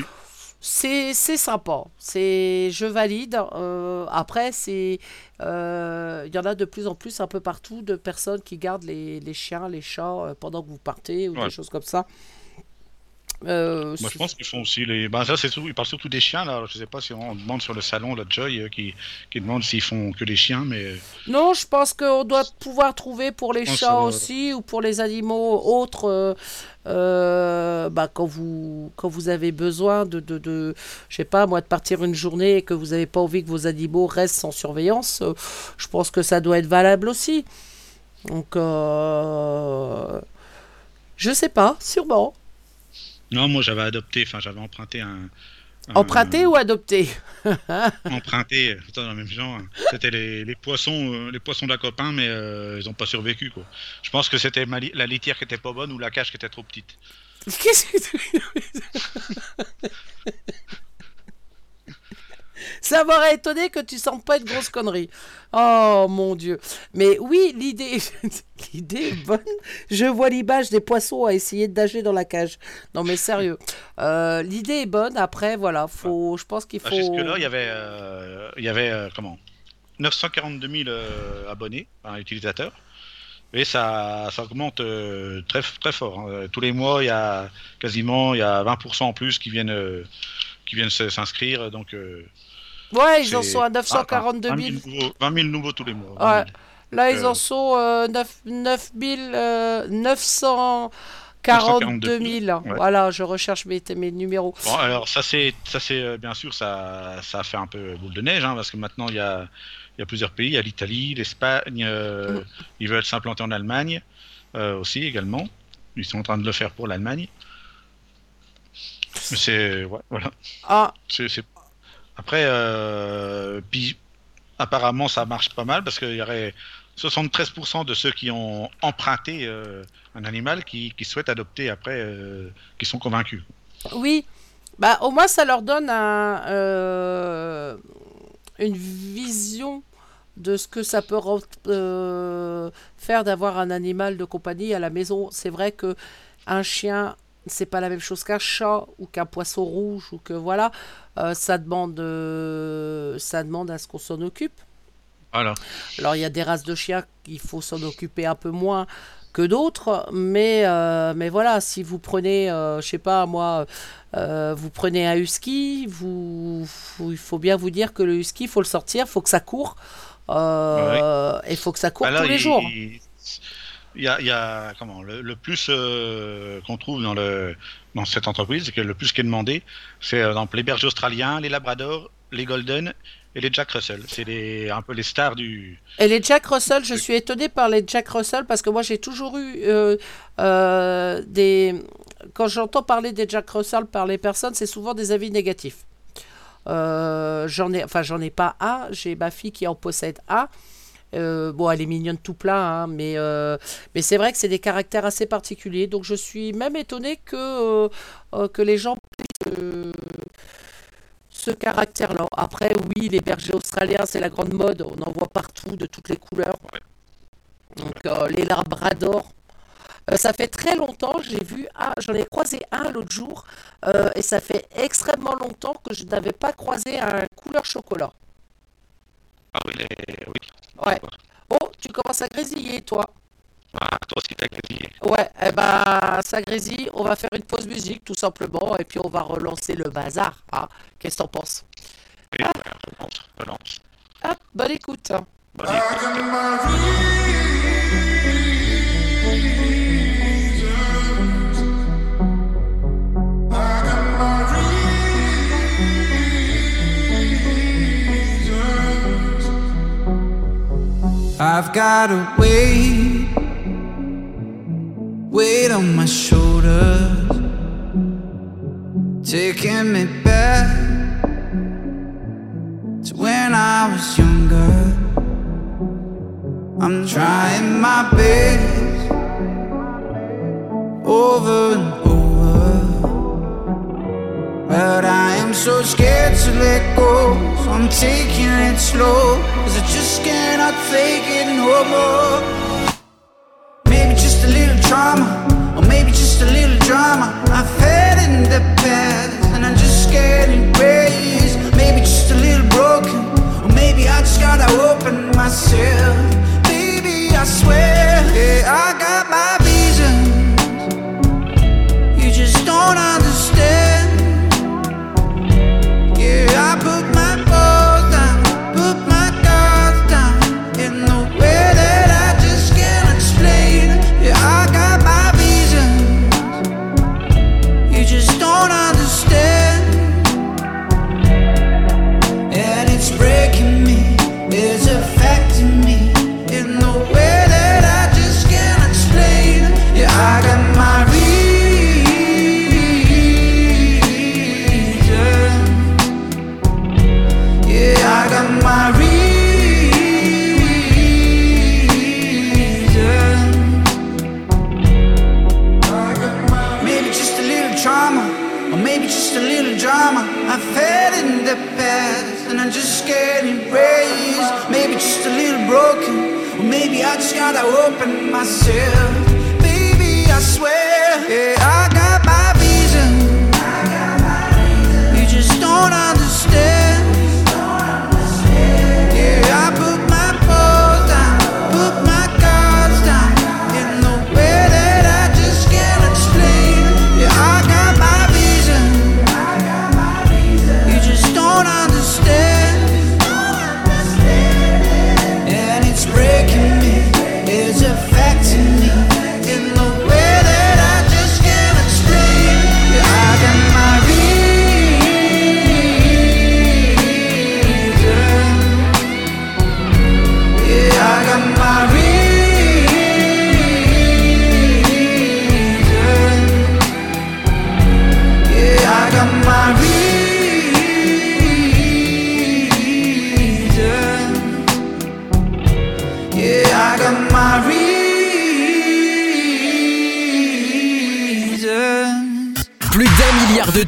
c'est c'est sympa. C'est je valide. Euh, après, c'est euh, il y en a de plus en plus un peu partout de personnes qui gardent les, les chiens, les chats euh, pendant que vous partez ou Ouais. des choses comme ça. Euh, Moi, je pense qu'ils font aussi les. Ben, ça, c'est surtout... Ils parlent surtout des chiens, là. Je sais pas si on demande sur le salon, là, Joy, euh, qui... qui demande s'ils font que les chiens, mais. Non, je pense qu'on doit pouvoir trouver pour les chats aussi ou pour les animaux autres. euh, bah, quand, vous, quand vous avez besoin de, de, de je sais pas moi, de partir une journée et que vous n'avez pas envie que vos animaux restent sans surveillance, je pense que ça doit être valable aussi. Donc, je sais pas, sûrement. Non, moi, j'avais adopté, enfin, j'avais emprunté un. un- Emprunté ou adopté? Emprunté, euh, dans le même genre. C'était les, les poissons, euh, les poissons d'un copain, mais euh, ils ont pas survécu, quoi. Je pense que c'était li- la litière qui était pas bonne ou la cage qui était trop petite. Qu'est-ce que tu- Ça m'aurait étonné que tu sentes pas une grosse connerie. Oh mon dieu. Mais oui, l'idée, l'idée est bonne. Je vois l'image des poissons à essayer de nager dans la cage. Non mais sérieux. Euh, l'idée est bonne. Après, voilà, faut, je pense qu'il Ah, faut. Jusque-là, il y avait, euh, il y avait euh, comment? 942 000 euh, abonnés, utilisateurs. Et ça, ça augmente euh, très, très fort. hein. Tous les mois, il y a quasiment il y a 20% en plus qui viennent, euh, qui viennent s'inscrire. Donc, euh, Ouais, ils en sont à ah, 942 000. 20 000 nouveaux, 20 000 nouveaux tous les mois. Ouais. 20 000. Là, ils Euh, en sont euh, 9, 9 000, euh, 942 000. Ouais. Voilà, je recherche mes, mes numéros. Bon, alors ça c'est ça c'est euh, bien sûr ça ça a fait un peu boule de neige hein, parce que maintenant il y a il y a plusieurs pays, il y a l'Italie, l'Espagne, euh, Mm. ils veulent s'implanter en Allemagne euh, aussi également. Ils sont en train de le faire pour l'Allemagne. C'est ouais, voilà. Ah, c'est- après euh, puis apparemment ça marche pas mal parce qu'il y aurait 73% de ceux qui ont emprunté euh, un animal qui, qui souhaitent adopter après, euh, qui sont convaincus. oui. Bah, au moins, ça leur donne un, une vision de ce que ça peut re- faire d'avoir un animal de compagnie à la maison. C'est vrai que un chien, c'est pas la même chose qu'un chat ou qu'un poisson rouge ou que voilà, Euh, ça demande, euh, ça demande à ce qu'on s'en occupe. Voilà. Alors il y a des races de chiens qu'il faut s'en occuper un peu moins que d'autres, mais, euh, mais voilà, si vous prenez, je sais pas moi, vous prenez un husky, vous, vous- il faut bien vous dire que le husky, il faut le sortir, il faut que ça court, euh, et il faut que ça court tous les il- jours. Il il y a, il y a comment le, le plus euh, qu'on trouve dans le dans cette entreprise, c'est que le plus qui est demandé, c'est euh, exemple, les bergers australiens, les labradors, les golden et les Jack Russell. C'est les un peu les stars du. Et les Jack Russell, je suis étonnée par les Jack Russell parce que moi j'ai toujours eu euh, euh, des. Quand j'entends parler des Jack Russell par les personnes, c'est souvent des avis négatifs. Euh, j'en ai, enfin j'en ai pas un. J'ai ma fille qui en possède un. Euh, bon, elle est mignonne tout plein, hein, mais, euh, mais c'est vrai que c'est des caractères assez particuliers. Donc je suis même étonnée que, euh, que les gens ce caractère-là. Après, oui, les bergers australiens, c'est la grande mode. On en voit partout, de toutes les couleurs. Donc, les labradors. Euh, ça fait très longtemps, j'ai vu, un, j'en ai croisé un l'autre jour, euh, et ça fait extrêmement longtemps que je n'avais pas croisé un couleur chocolat. Ah oui, les... oui. Ouais. Oh, tu commences à grésiller, toi. Ah, toi aussi t'as grésillé. Ouais, eh ben, ça grésille. On va faire une pause musique, tout simplement, et puis on va relancer le bazar. hein. Qu'est-ce que t'en penses? Et voilà, relance, relance. Hop, bonne écoute. Bonne écoute. I've got a weight, weight on my shoulders, taking me back to when I was younger. I'm trying my best over and over, but I so scared to let go. So I'm taking it slow, cause I just cannot take it no more. Maybe just a little trauma, or maybe just a little drama. I've had in the past, and I'm just getting raised. Maybe just a little broken, or maybe I just gotta open myself. Baby, I swear, yeah, I got my broken, or maybe I just gotta open myself. Baby, I swear, yeah, I got my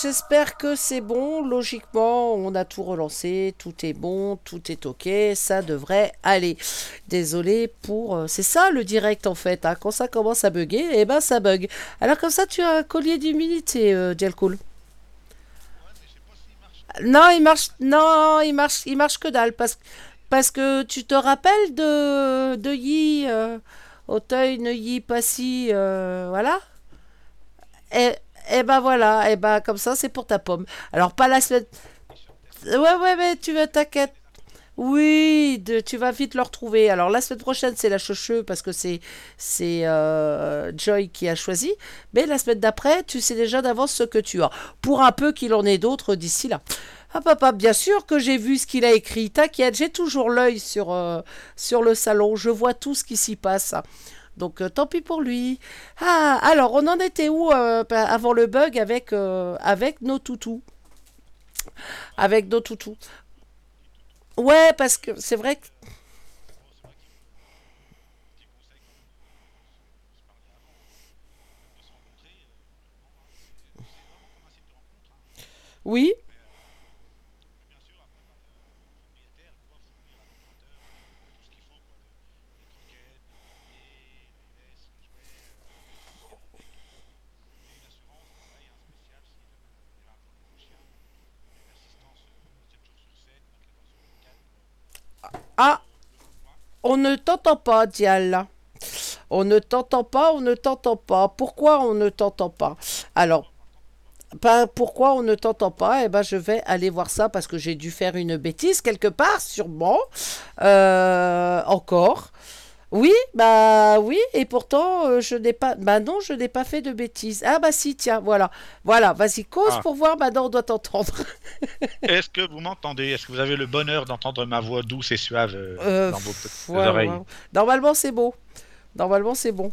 j'espère que c'est bon. Logiquement, on a tout relancé, tout est bon, tout est ok, ça devrait aller. Désolé pour. Euh, c'est ça le direct en fait. Hein. Quand ça commence à bugger, eh ben ça bug. Alors comme ça, tu as un collier d'humilité, euh, Non, il marche, non, il marche, il marche que dalle parce, que tu te rappelles de de Yi, euh, Auteuil, Neuilly, Passy, euh, voilà. Et et ben voilà, et ben comme ça c'est pour ta pomme. Alors pas la semaine. Ouais ouais mais tu vas t'inquiète. Oui, de- tu vas vite le retrouver. Alors la semaine prochaine c'est la choucheux parce que c'est c'est euh, Joy qui a choisi. Mais la semaine d'après, tu sais déjà d'avance ce que tu as. Pour un peu qu'il en ait d'autres d'ici là. Ah papa, bien sûr que j'ai vu ce qu'il a écrit. T'inquiète, j'ai toujours l'œil sur, euh, sur le salon. Je vois tout ce qui s'y passe. Donc euh, tant pis pour lui. Ah, alors on en était où euh, avant le bug avec, euh, avec nos toutous? Avec nos toutous. Ouais, parce que c'est vrai que... Oui, Ah, on ne t'entend pas, Dial. On ne t'entend pas, on ne t'entend pas. Pourquoi on ne t'entend pas? Alors, pas pourquoi on ne t'entend pas? Eh ben, je vais aller voir ça parce que j'ai dû faire une bêtise quelque part, sûrement. Euh, encore. Oui, bah oui, et pourtant euh, je n'ai pas. Bah non, je n'ai pas fait de bêtises. Ah bah si, tiens, voilà, voilà. Vas-y, cause Ah. pour voir. Maintenant, on doit t'entendre. Est-ce que vous m'entendez? Est-ce que vous avez le bonheur d'entendre ma voix douce et suave euh, Euh, dans vos petites Ouais, oreilles? ouais. Normalement, c'est bon. Normalement, c'est bon.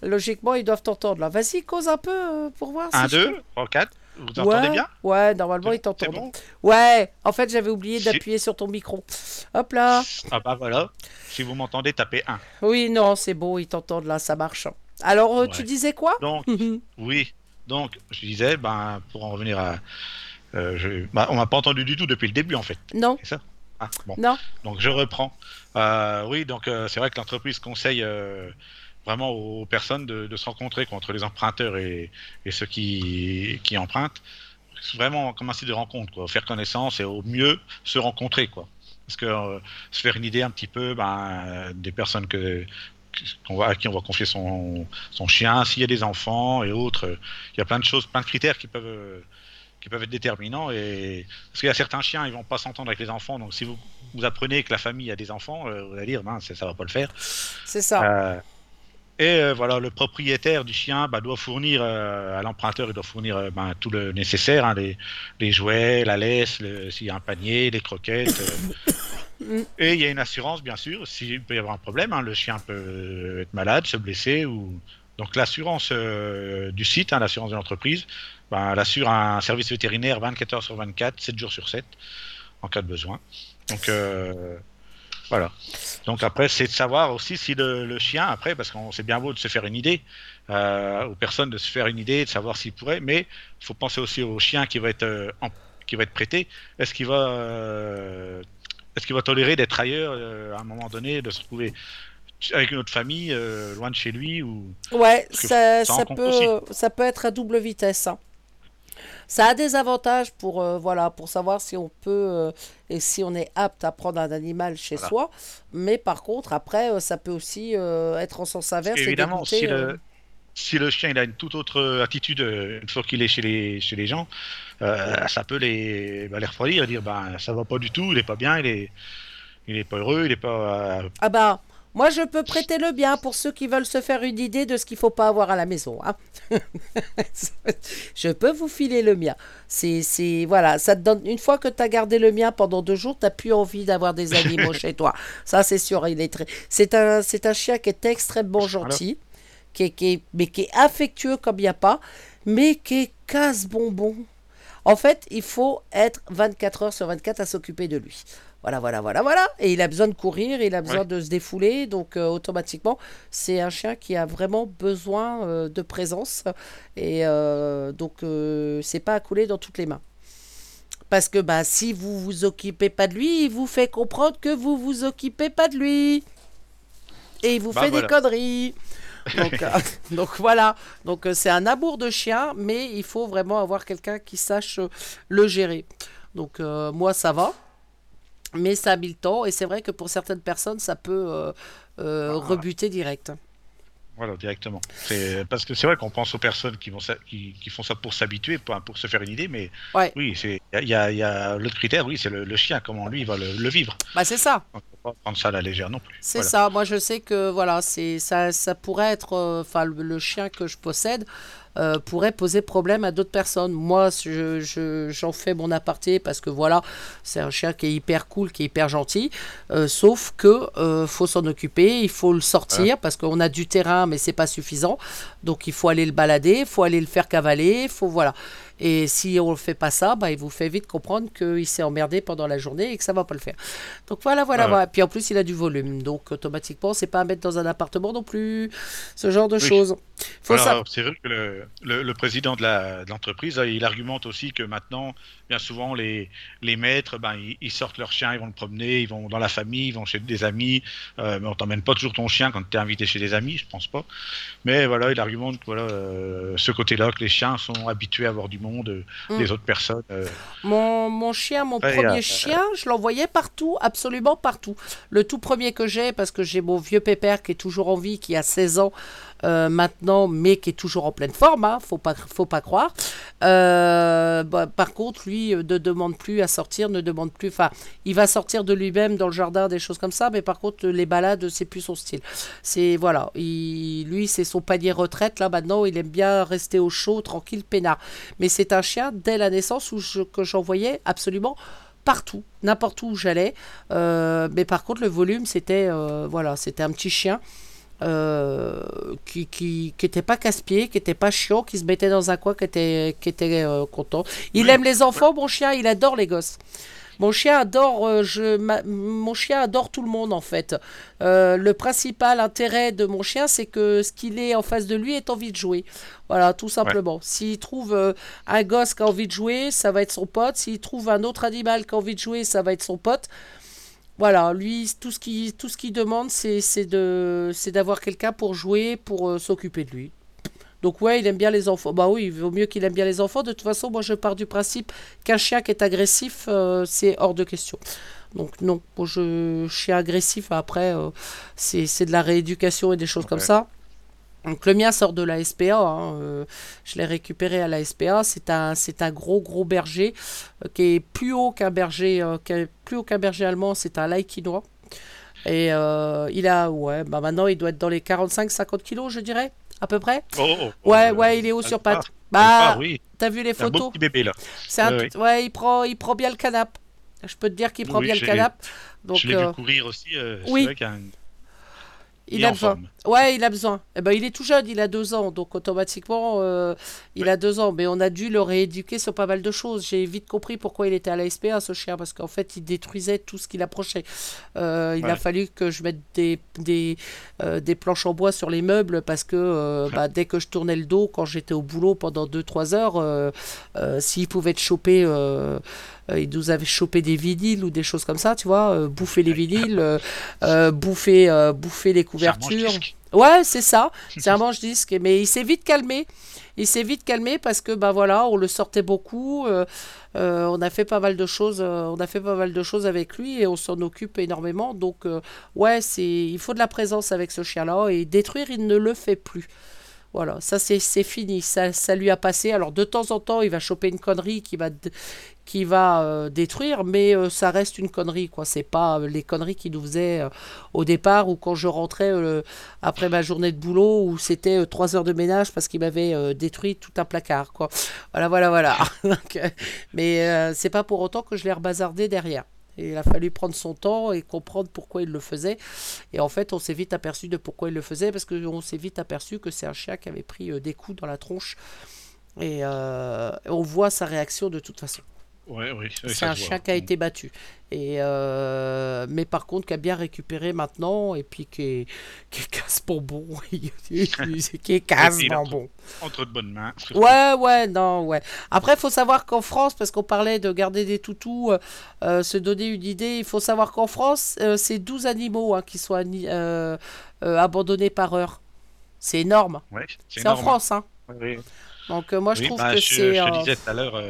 Logiquement, ils doivent t'entendre là. Vas-y, cause un peu euh, pour voir. 1, si je 2, 3, 4. Vous entendez ouais, bien Ouais, normalement, ils C'est t'entendent. bon Ouais, en fait, j'avais oublié d'appuyer sur ton micro. Hop là. Ah bah voilà. Si vous m'entendez, tapez 1. Oui, non, c'est bon, ils t'entendent là, ça marche. Alors, euh, tu disais quoi? Donc, oui. Donc, je disais, ben, pour en revenir à. euh, je... bah, on m'a pas entendu du tout depuis le début, en fait. Non, C'est ça? Ah, bon. non. Donc, je reprends. Euh, oui, donc, euh, c'est vrai que l'entreprise conseille vraiment aux personnes de, de se rencontrer quoi, entre les emprunteurs et, et ceux qui, qui empruntent. Vraiment comme un site de rencontre, quoi. Faire connaissance et au mieux se rencontrer, quoi. Parce que euh, se faire une idée un petit peu ben, des personnes que, qu'on va, à qui on va confier son, son chien, s'il y a des enfants et autres. Il y a plein de choses, plein de critères qui peuvent, qui peuvent être déterminants. Et... Parce qu'il y a certains chiens, ils vont pas s'entendre avec les enfants. Donc si vous, vous apprenez que la famille a des enfants, euh, vous allez dire, ben, ça, ça va pas le faire. C'est ça. Euh, et euh, voilà, le propriétaire du chien bah, doit fournir euh, à l'emprunteur, il doit fournir euh, ben, tout le nécessaire, hein, les, les jouets, la laisse, s'il y a un panier, les croquettes. et il y a une assurance, bien sûr, s'il peut y avoir un problème, hein, le chien peut être malade, se blesser. ou Donc l'assurance du site, hein, l'assurance de l'entreprise, ben, elle assure un service vétérinaire 24 heures sur 24, 7 jours sur 7, en cas de besoin. Donc voilà. Donc après, c'est de savoir aussi si le, le chien, après, parce qu'on c'est bien beau de se faire une idée, euh, aux personnes de se faire une idée, de savoir s'il pourrait, mais il faut penser aussi au chien qui va être, euh, en- qui va être prêté. Est-ce qu'il va, euh, est-ce qu'il va tolérer d'être ailleurs à un moment donné, de se retrouver avec une autre famille, loin de chez lui ou Ouais, ça, ça peut, ça peut être à double vitesse. hein. Ça a des avantages pour, euh, voilà, pour savoir si on peut euh, et si on est apte à prendre un animal chez Voilà. soi. Mais par contre, après, euh, ça peut aussi être en sens inverse. et Évidemment, dégoûter, si le, si le chien il a une toute autre attitude une fois qu'il est chez les, chez les gens, ça peut les, bah, les refroidir et dire ben ça va pas du tout, il est pas bien, il est, il est pas heureux, il est pas. Ah bah, moi je peux prêter le bien pour ceux qui veulent se faire une idée de ce qu'il faut pas avoir à la maison. hein. je peux vous filer le mien. C'est, c'est, voilà, ça te donne, une fois que tu as gardé le mien pendant deux jours, tu plus envie d'avoir des animaux chez toi. Ça c'est sûr, il est très... C'est un, c'est un chien qui est extrêmement gentil, qui est, qui est- mais qui est affectueux comme il n'y a pas, mais qui est casse-bonbon. En fait, il faut être 24 heures sur 24 à s'occuper de lui. Voilà, voilà, voilà, voilà. Et il a besoin de courir, il a besoin Ouais. de se défouler. Donc, euh, automatiquement, c'est un chien qui a vraiment besoin euh, de présence. Et euh, donc, c'est pas à couler dans toutes les mains. Parce que bah, si vous vous occupez pas de lui, il vous fait comprendre que vous vous occupez pas de lui. Et il vous Bah, fait voilà. des conneries. Donc, euh, donc voilà. Donc euh, c'est un amour de chien, mais il faut vraiment avoir quelqu'un qui sache euh, le gérer. Donc moi ça va. Mais ça a mis le temps et c'est vrai que pour certaines personnes ça peut euh, euh, Ah. rebuter direct. Voilà, directement. Parce que c'est vrai qu'on pense aux personnes qui vont s'a- qui, qui font ça pour s'habituer, pas pour se faire une idée, mais Ouais. oui, il y a, a l'autre critère, oui, c'est le, le chien, comment lui il va le, le vivre. Bah c'est ça. On peut pas prendre ça à la légère non plus. C'est Voilà. ça. Moi, je sais que voilà, c'est ça, ça pourrait être, euh, enfin, le, le chien que je possède euh, pourrait poser problème à d'autres personnes. Moi, je, je- j'en fais mon aparté parce que voilà, c'est un chien qui est hyper cool, qui est hyper gentil. Euh, sauf que euh, faut s'en occuper, il faut le sortir parce qu'on a du terrain, mais c'est pas suffisant. Donc, il faut aller le balader, il faut aller le faire cavaler, il faut voilà. Et si on ne fait pas ça, bah, il vous fait vite comprendre qu'il s'est emmerdé pendant la journée et que ça va pas le faire. Donc voilà, voilà, Ouais. voilà. Puis en plus, il a du volume. Donc automatiquement, c'est pas à mettre dans un appartement non plus. Ce genre de Oui. choses. Faut Alors, ça. C'est vrai que le, le- le président de l'entreprise, il argumente aussi que maintenant, bien souvent, les, les maîtres, ben, ils, ils sortent leur chien, ils vont le promener, ils vont dans la famille, ils vont chez des amis, euh, mais on t'emmène pas toujours ton chien quand tu es invité chez des amis, je pense pas. Mais voilà, il argumente voilà, euh, ce côté-là, que les chiens sont habitués à voir du monde, euh, Mm. des autres personnes. Mon, mon chien, mon Ouais, premier chien, je l'envoyais partout, absolument partout. Le tout premier que j'ai, parce que j'ai mon vieux pépère qui est toujours en vie, qui a 16 ans euh, maintenant, mais qui est toujours en pleine forme, hein, faut pas, faut pas croire. Euh, bah, par contre, lui euh, ne demande plus à sortir, ne demande plus. Enfin, il va sortir de lui-même dans le jardin, des choses comme ça, mais par contre, les balades, c'est plus son style. C'est voilà, il- lui, c'est son panier retraite. Là maintenant, il aime bien rester au chaud, tranquille, peinard. Mais c'est un chien dès la naissance où je, que j'envoyais absolument partout, n'importe où j'allais. Mais par contre, le volume, c'était voilà, c'était un petit chien. Euh, qui qui qui était pas casse-pied, qui était pas chiant, qui se mettait dans un coin, qui était qui était euh, content. Il Oui. aime les enfants, mon chien, il adore les gosses. Mon chien adore, euh, je, ma- mon chien adore tout le monde en fait. Euh, le principal intérêt de mon chien, c'est que ce qu'il est en face de lui est envie de jouer. Voilà, tout simplement. S'il trouve euh, un gosse qui a envie de jouer, ça va être son pote. S'il trouve un autre animal qui a envie de jouer, ça va être son pote. Voilà, lui, tout ce qu'il tout ce qu'il demande, c'est c'est de c'est d'avoir quelqu'un pour jouer, pour euh, s'occuper de lui. Donc ouais, il aime bien les enfants. Bah oui, il vaut mieux qu'il aime bien les enfants. De toute façon, moi je pars du principe qu'un chien qui est agressif, euh, c'est hors de question. Donc non, moi je chien agressif après, euh, c'est c'est de la rééducation et des choses comme ça. Donc le mien sort de la SPA, hein, euh, je l'ai récupéré à la SPA. C'est un, c'est un gros gros berger euh, qui est plus haut qu'un berger, euh, qui est plus haut qu'un berger allemand. C'est un Laikinois. Et il a, ouais, bah maintenant il doit être dans les 45-50 kilos, je dirais, à peu près. Oh, oh, Ouais, euh, ouais, il est haut sur pattes. Bah, oui, t'as vu les c'est un beau photos petit bébé là. C'est un, Ouais, ouais, il prend, il prend bien le canap. Je peux te dire qu'il prend Oui, bien le canap. Donc je l'ai vu courir aussi. oui. Vrai il est a en besoin. forme. Ouais, il a besoin. Eh ben, il est tout jeune, il a deux ans, donc automatiquement, euh, il a deux ans. Mais on a dû le rééduquer sur pas mal de choses. J'ai vite compris pourquoi il était à la SPA, ce chien, parce qu'en fait, il détruisait tout ce qu'il approchait. Euh, il a fallu que je mette des, des, euh, des planches en bois sur les meubles, parce que bah, dès que je tournais le dos, quand j'étais au boulot pendant 2-3 heures, s'il pouvait te choper... euh, il nous avait chopé des vinyles ou des choses comme ça, tu vois, euh, bouffer les vinyles, euh, bouffer, bouffer les couvertures. Ouais, c'est ça. C'est un manche-disque. Mais il s'est vite calmé. Il s'est vite calmé parce que, bah voilà, on le sortait beaucoup. euh, euh, on a fait pas mal de choses. euh, on a fait pas mal de choses avec lui et on s'en occupe énormément. Donc, ouais, c'est, il faut de la présence avec ce chien-là et détruire, il ne le fait plus. Voilà, ça c'est fini, ça, lui a passé. Alors de temps en temps, il va choper une connerie qui va, qui va euh, détruire, mais euh, ça reste une connerie, quoi. C'est pas euh, les conneries qu'il nous faisait au départ ou quand je rentrais après ma journée de boulot où c'était trois heures de ménage parce qu'il m'avait détruit tout un placard, quoi. Voilà, voilà, voilà. Mais c'est pas pour autant que je l'ai rebazardé derrière. Il a fallu prendre son temps et comprendre pourquoi il le faisait. Et en fait, on s'est vite aperçu de pourquoi il le faisait, parce qu'on s'est vite aperçu que c'est un chien qui avait pris euh, des coups dans la tronche. Et euh, on voit sa réaction de toute façon. Ouais, c'est un chien qui a été battu. Et euh, mais par contre, qui a bien récupéré maintenant, et puis qui est, qui est casse-bonbon. qui est casse-bonbon. Entre de bonnes mains. Ouais, ouais, non, ouais. Après, il faut savoir qu'en France, parce qu'on parlait de garder des toutous, euh, euh, se donner une idée, il faut savoir qu'en France, euh, c'est 12 animaux hein, qui sont abandonnés par heure. C'est énorme. Ouais, C'est en. France, hein. Oui. Donc, moi, je Oui, trouve bah, que c'est. je te disais tout à l'heure,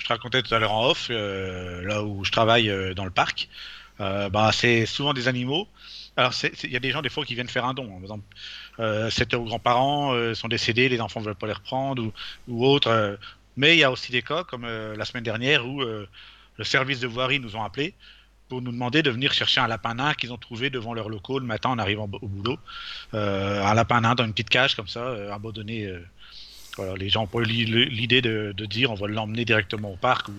je te racontais tout à l'heure en off, euh, là où je travaille euh, dans le parc, euh, bah, c'est souvent des animaux. Alors, il y a des gens, des fois, qui viennent faire un don. Par exemple, aux grands-parents, sont décédés, les enfants ne veulent pas les reprendre ou, ou autre. mais il y a aussi des cas, comme la semaine dernière, où le service de voirie nous ont appelés pour nous demander de venir chercher un lapin nain qu'ils ont trouvé devant leur locaux le matin en arrivant au boulot. Un lapin nain dans une petite cage, comme ça, abandonné. Voilà, les gens ont pas eu l'i- l'idée de, de dire on va l'emmener directement au parc ou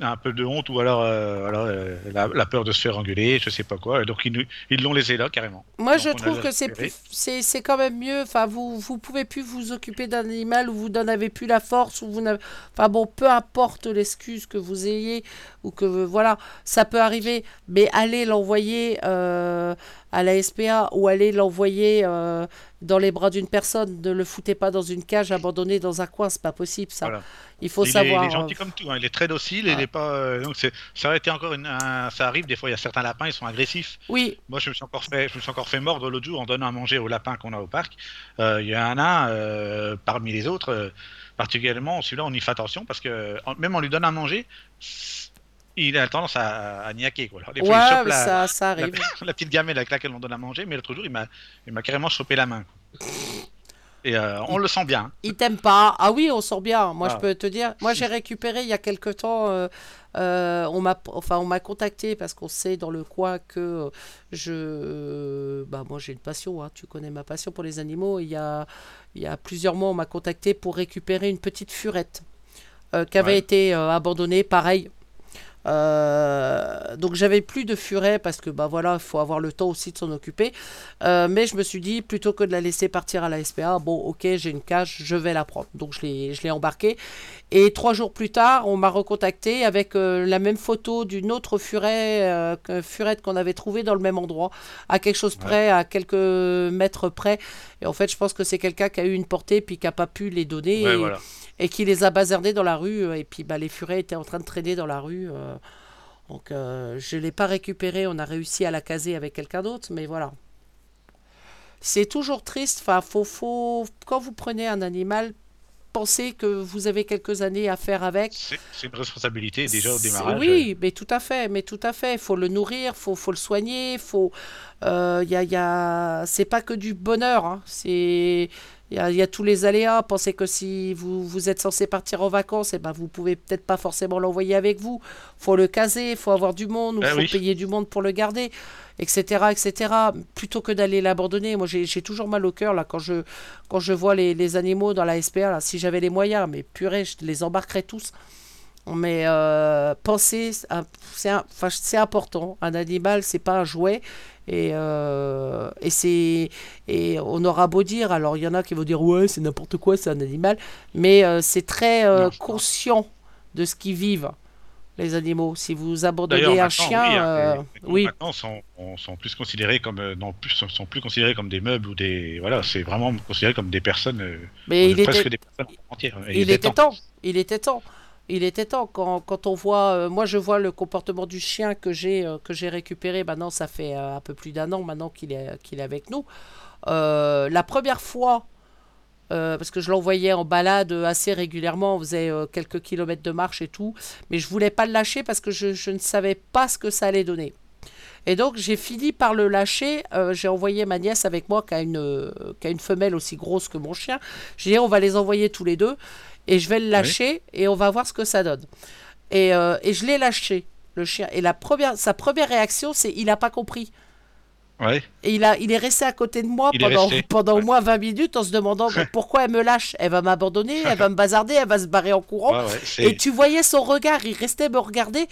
un peu de honte ou alors euh, euh, la, la peur de se faire engueuler, je sais pas quoi. Et donc ils l'ont laissé là carrément. Moi, Donc, je trouve que c'est c'est, c'est quand même mieux. Enfin, vous, vous pouvez plus vous occuper d'un animal ou vous n'en avez plus la force ou vous n'avez. Enfin bon, peu importe l'excuse que vous ayez ou que voilà, ça peut arriver. Mais allez l'envoyer euh, à la SPA ou allez l'envoyer euh, dans les bras d'une personne. Ne le foutez pas dans une cage abandonné dans un coin, c'est pas possible ça. Voilà. Il faut il, est, savoir. il est gentil euh, comme tout, hein, il est très docile, il est pas. euh, donc ça aurait été encore une, un- ça arrive des fois. Il y a certains lapins, ils sont agressifs. Oui, Moi, je me suis encore fait, je me suis encore fait mordre l'autre jour en donnant à manger aux lapins qu'on a au parc. Euh, Il y a un nain parmi les autres, particulièrement celui-là, on y fait attention parce que en- même on lui donne à manger, il a tendance à, à niaquer. Quoi. Alors, des fois, il chope la, ça, ça la, arrive. la petite gamelle avec laquelle on donne à manger, mais l'autre jour, il m'a, carrément chopé la main. quoi. Et euh, on le sent bien. hein. Il t'aime pas. Ah oui, on sort bien. Moi, Ah. je peux te dire. Moi, j'ai récupéré il y a quelque temps. euh, euh, on m'a, enfin, on m'a contacté parce qu'on sait dans le coin que je, bah, moi, j'ai une passion. hein. Tu connais ma passion pour les animaux. Il y a, il y a plusieurs mois, on m'a contacté pour récupérer une petite furette qui avait Ouais. été abandonnée. Pareil. Euh, donc j'avais plus de furet parce que bah voilà il faut avoir le temps aussi de s'en occuper. Euh, mais je me suis dit plutôt que de la laisser partir à la SPA bon ok j'ai une cage je vais la prendre. Donc je l'ai je l'ai embarquée. Et trois jours plus tard on m'a recontacté avec euh, la même photo d'une autre furet furette qu'on avait trouvée dans le même endroit à quelque chose près à quelques mètres près. Et en fait je pense que c'est quelqu'un qui a eu une portée puis qui a pas pu les donner Ouais, et, voilà. Et qui les a bazardés dans la rue. euh, Et puis bah, les furets étaient en train de traîner dans la rue. euh, donc euh, je ne l'ai pas récupéré. On a réussi à la caser avec quelqu'un d'autre. Mais voilà. C'est toujours triste. Enfin, faut, faut, quand vous prenez un animal, pensez que vous avez quelques années à faire avec. C'est, une responsabilité déjà au démarrage. Oui, mais tout à fait, mais tout à fait. Il faut le nourrir, faut, faut le soigner, faut. euh, y a, y a... C'est pas que du bonheur. hein. C'est. Il y a, il y a tous les aléas. Pensez que si vous, vous êtes censé partir en vacances, et ben vous pouvez peut-être pas forcément l'envoyer avec vous. faut le caser, faut avoir du monde, ou Ah faut oui. payer du monde pour le garder, etc. etc. Plutôt que d'aller l'abandonner. Moi, j'ai toujours mal au cœur là, quand, je, quand je vois les, les animaux dans la SPA. Là. Si j'avais les moyens, mais purée, je les embarquerais tous. Mais euh, penser, c'est important. Un animal, c'est pas un jouet. Et, euh, et, c'est, et on aura beau dire, alors il y en a qui vont dire ouais, c'est n'importe quoi, c'est un animal. Mais euh, c'est très euh, conscient de ce qu'ils vivent, les animaux. Si vous abandonnez un maintenant, chien, oui, hein, animaux oui, maintenant sont, on- sont plus considérés comme non plus sont, plus considérés comme des meubles ou des voilà, c'est vraiment considéré comme des personnes, mais il presque était, des personnes entières. Il était temps. Il était temps. Il était temps. Quand, quand on voit, euh, moi je vois le comportement du chien que j'ai euh, que j'ai récupéré. Maintenant, ça fait euh, un peu plus d'un an maintenant qu'il est qu'il est avec nous. La première fois, parce que je l'envoyais en balade assez régulièrement, on faisait quelques kilomètres de marche et tout, mais je voulais pas le lâcher parce que je, je ne savais pas ce que ça allait donner. Et donc j'ai fini par le lâcher. J'ai envoyé ma nièce avec moi qui a, une, une femelle aussi grosse que mon chien. J'ai dit on va les envoyer tous les deux et je vais le lâcher et on va voir ce que ça donne. Et, euh, et je l'ai lâché, le chien. Et la première, sa première réaction, c'est il n'a pas compris. Ouais. Et il, a, il est resté à côté de moi Il pendant, pendant ouais. au moins 20 minutes en se demandant pourquoi elle me lâche? Elle va m'abandonner, elle va me bazarder, elle va se barrer en courant. Ouais, Et tu voyais son regard, il restait me regarder.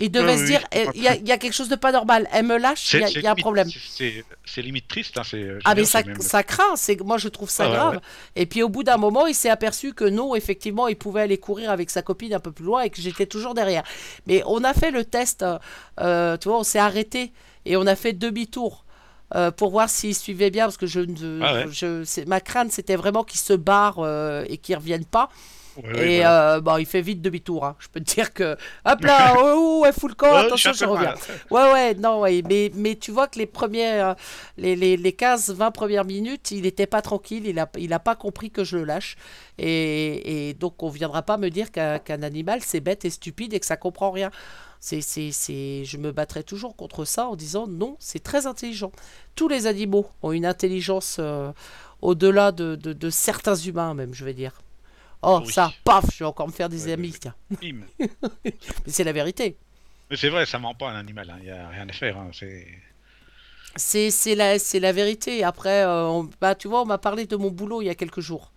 Il devait se dire, eh, il y, a- il y a quelque chose de pas normal. Elle me lâche, il y a, c'est il y a un limite- problème. C'est c'est limite triste. Hein, c'est, je veux Ah mais dire, ça, c'est même- ça craint, c'est moi je trouve ça Ah ouais, grave. ouais. Et puis au bout d'un moment, il s'est aperçu que non, effectivement, il pouvait aller courir avec sa copine un peu plus loin et que j'étais toujours derrière. Mais on a fait le test, euh, euh, tu vois, on s'est arrêté et on a fait demi-tour. euh, pour voir s'il suivait bien parce que je ne Ah ouais. je c'est- ma crainte c'était vraiment qu'il se barre euh, et qu'il revienne pas Ouais, Et voilà. euh, bon, il fait vite demi-tour. hein. Je peux te dire que. Hop là, oh, oh, ouais, full camp, attention, je reviens. Ouais, ouais, non, ouais. Mais, mais tu vois que les premières. Les, les, les 15-20 premières minutes, il n'était pas tranquille. Il n'a il a pas compris que je le lâche. Et, et donc, on viendra pas me dire qu'un qu'un animal, c'est bête et stupide et que ça comprend rien. C'est, c'est... Je me battrai toujours contre ça en disant non, c'est très intelligent. Tous les animaux ont une intelligence euh, au-delà de, de, de certains humains, même, je vais dire. Oh, Oui. ça, paf, je vais encore me faire des Ouais, amis, tiens. Mais c'est la vérité. Mais c'est vrai, ça ment pas un animal, il n'y a rien à faire. hein, c'est... C'est, c'est, la, c'est la vérité. Après, euh, on- bah, tu vois, on m'a parlé de mon boulot il y a quelques jours.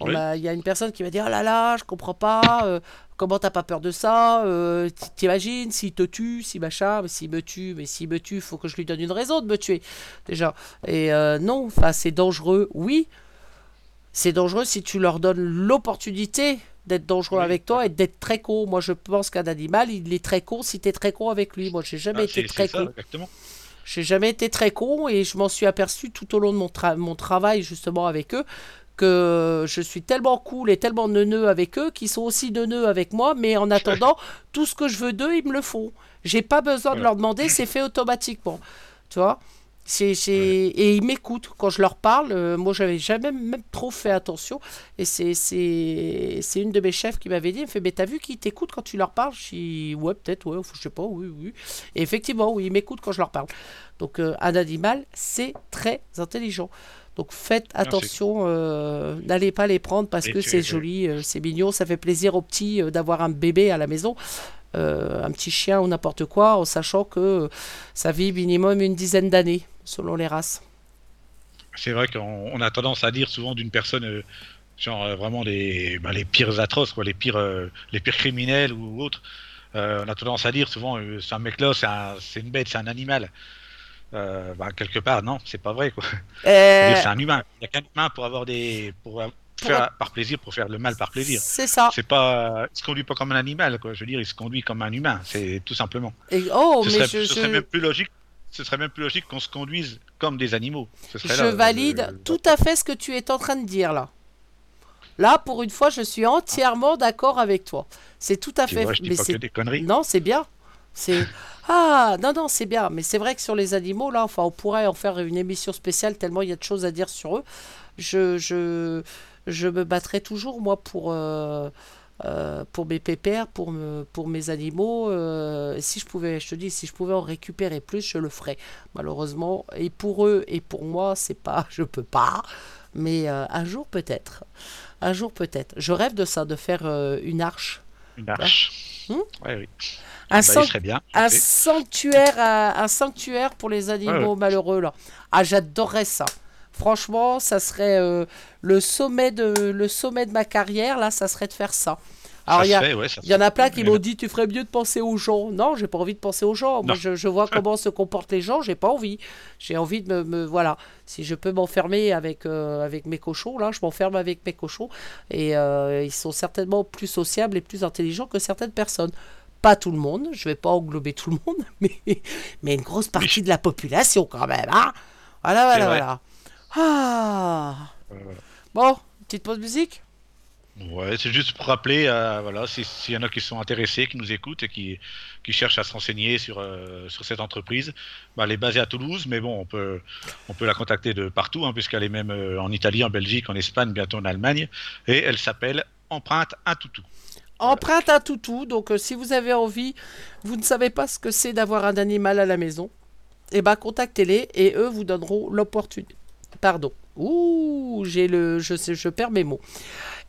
Oui. Il y a une personne qui m'a dit Oh là là, je comprends pas, euh, comment t'as pas peur de ça euh, T'imagines s'il te tue, si machin, mais s'il me tue, mais s'il me tue, faut que je lui donne une raison de me tuer, déjà. Et non, enfin, c'est dangereux, oui. C'est dangereux si tu leur donnes l'opportunité d'être dangereux Oui. avec toi et d'être très con. Moi, je pense qu'un animal, il est très con si t'es très con avec lui. Moi, j'ai jamais Ah, été très ça, con. exactement. J'ai jamais été très con et je m'en suis aperçu tout au long de mon, tra- mon travail justement avec eux que je suis tellement cool et tellement neuneux avec eux qu'ils sont aussi neuneux avec moi, mais en attendant, tout ce que je veux d'eux, ils me le font. J'ai pas besoin de leur demander, c'est fait automatiquement. Tu vois? C'est, c'est- Et ils m'écoutent quand je leur parle. euh, moi, j'avais jamais même trop fait attention. Et c'est, c'est, c'est une de mes chefs qui m'avait dit, elle me fait, mais t'as vu qu'ils t'écoutent quand tu leur parles? Je dis, ouais, peut-être, ouais, je sais pas, oui, oui. Et effectivement, oui, ils m'écoutent quand je leur parle. Donc euh, un animal, c'est très intelligent. Donc faites attention, euh, n'allez pas les prendre parce Et que c'est joli, euh, c'est mignon, ça fait plaisir aux petits euh, d'avoir un bébé à la maison, un petit chien ou n'importe quoi, en sachant que ça vit minimum une dizaine d'années selon les races. C'est vrai qu'on on a tendance à dire souvent d'une personne, euh, genre euh, vraiment les, bah, les pires atroces, quoi, les pires, euh, les pires criminels ou autres. On a tendance à dire souvent, c'est un mec-là, c'est un- c'est une bête, c'est un animal. Bah, quelque part, non, c'est pas vrai, quoi. C'est un humain. Il n'y a qu'un humain pour avoir des, pour faire par plaisir, pour faire le mal par plaisir. c'est ça. C'est pas, il se conduit pas comme un animal, quoi. Je veux dire, il se conduit comme un humain. C'est tout simplement. Et, oh, ce mais serait, je, ce je- serait même plus logique. Ce serait même plus logique qu'on se conduise comme des animaux. Ce serait Je là, valide tout à fait ce que tu es en train de dire là. Là, pour une fois, je suis entièrement d'accord avec toi. C'est tout à Tu fait. vois, je dis mais pas c'est que des conneries. non, c'est bien. C'est ah non non c'est bien. Mais c'est vrai que sur les animaux là, enfin, on pourrait en faire une émission spéciale tellement il y a de choses à dire sur eux. Je je je me battrai toujours moi pour euh, euh, pour mes pépères, pour me, pour mes animaux. euh, si je pouvais, je te dis, si je pouvais en récupérer plus, je le ferais. Malheureusement, et pour eux et pour moi, c'est pas, je peux pas. Mais euh, un jour peut-être, un jour peut-être. Je rêve de ça, de faire une arche, Une arche. Hmm Ouais, oui. un, Bah, san- bien. un ok. sanctuaire, un sanctuaire pour les animaux Ouais, malheureux là. Ah, j'adorerais ça. Franchement, ça serait euh, le sommet de le sommet de ma carrière là, ça serait de faire ça. Alors il y a, fait, ouais, y en a plein qui m'ont dit tu ferais mieux de penser aux gens. Non, j'ai pas envie de penser aux gens. Moi, je, je vois comment se comportent les gens, j'ai pas envie. J'ai envie de me, me- voilà. Si je peux m'enfermer avec euh, avec mes cochons, là, je m'enferme avec mes cochons et euh, ils sont certainement plus sociables et plus intelligents que certaines personnes. Pas tout le monde, je vais pas englober tout le monde, mais mais une grosse partie de la population quand même, hein. Voilà, voilà, voilà. Ah. Voilà. Bon, petite pause musique. Ouais, c'est juste pour rappeler, euh, voilà, si- s'il y en a qui sont intéressés, qui nous écoutent et qui, qui cherchent à se renseigner sur, euh, sur cette entreprise, bah, elle est basée à Toulouse, mais bon, on peut, on peut la contacter de partout, hein, puisqu'elle est même euh, en Italie, en Belgique, en Espagne, bientôt en Allemagne, et elle s'appelle Empreinte un toutou. Empreinte un toutou, donc si vous avez envie, vous ne savez pas ce que c'est d'avoir un animal à la maison, eh ben contactez-les et eux vous donneront l'opportunité. Pardon. Ouh, j'ai le, je sais, je perds mes mots.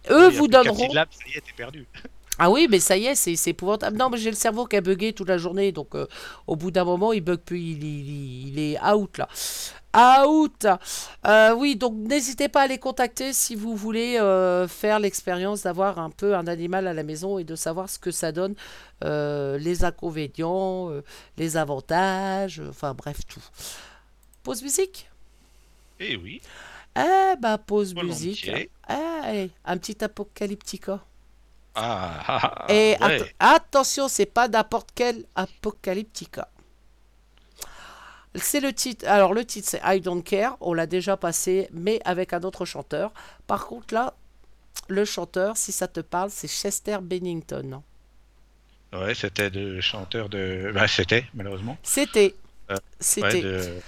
Eux vous donneront. syllabes, ça y est, t'es perdu. Ah oui, mais ça y est, c'est c'est épouvantable. Non, mais j'ai le cerveau qui a bugué toute la journée, donc euh, au bout d'un moment, il bug plus, il, il- il est out là. Out Euh, Oui, donc n'hésitez pas à les contacter si vous voulez euh, faire l'expérience d'avoir un peu un animal à la maison et de savoir ce que ça donne, les inconvénients, les avantages, enfin bref, tout. Pause musique Eh oui, Eh bah, pause Volontiers. musique. Eh, allez, un petit apocalyptica. ah, ah, ah, Et ouais. att- attention, c'est pas n'importe quel Apocalyptica. C'est le titre. Alors le titre c'est I Don't Care. On l'a déjà passé, mais avec un autre chanteur. Par contre là, le chanteur, si ça te parle, c'est Chester Bennington. Ouais, c'était le chanteur de. Bah, c'était, malheureusement. C'était. Euh, C'était. Ouais, de-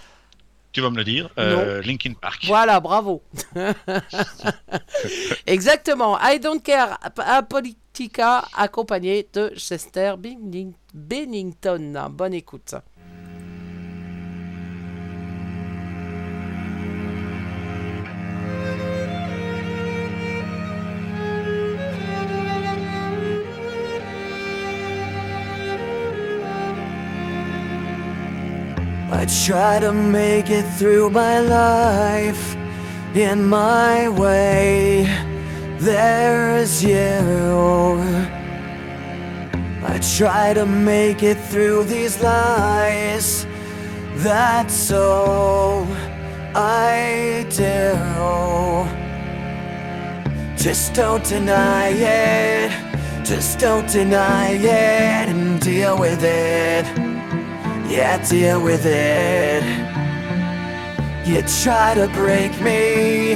Tu vas me le dire. euh, Linkin Park. Voilà, bravo. Exactement. I don't care à Politica, accompagné de Chester Benning- Bennington. Bonne écoute. Try to make it through my life in my way. There's you. I try to make it through these lies. That's all I do. Just don't deny it. Just don't deny it and deal with it. Yeah, deal with it. You try to break me,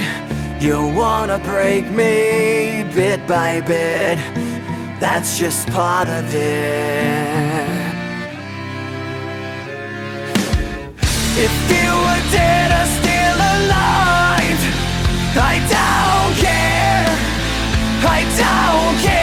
you wanna break me bit by bit. That's just part of it. If you were dead or still alive, I don't care. I don't care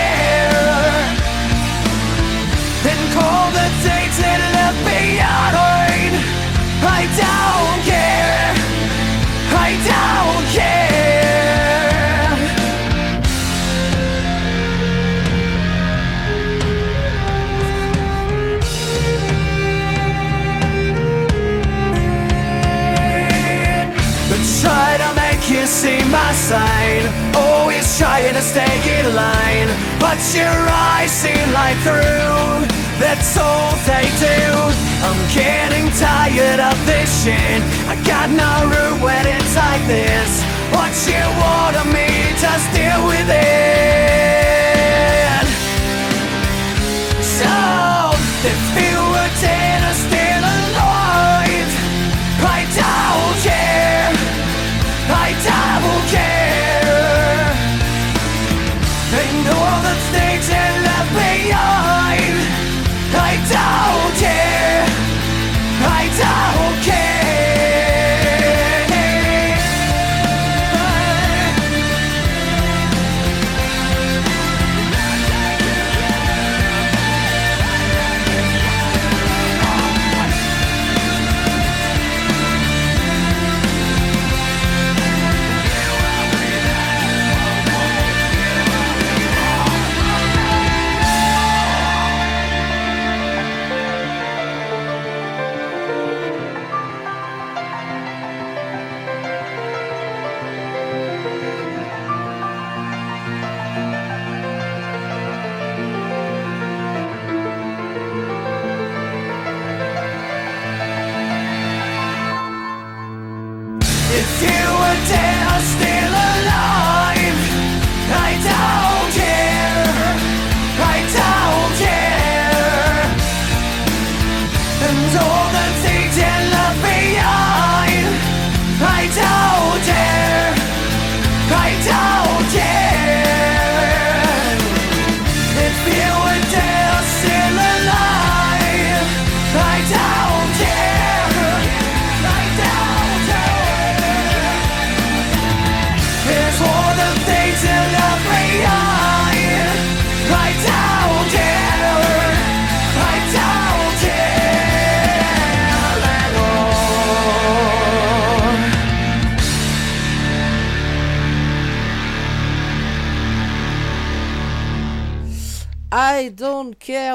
my sign. Oh, Always trying to stay in line. But your eyes see light through. That's all they do. I'm getting tired of this shit. I got no room when it's like this. What you want of me, just deal with it.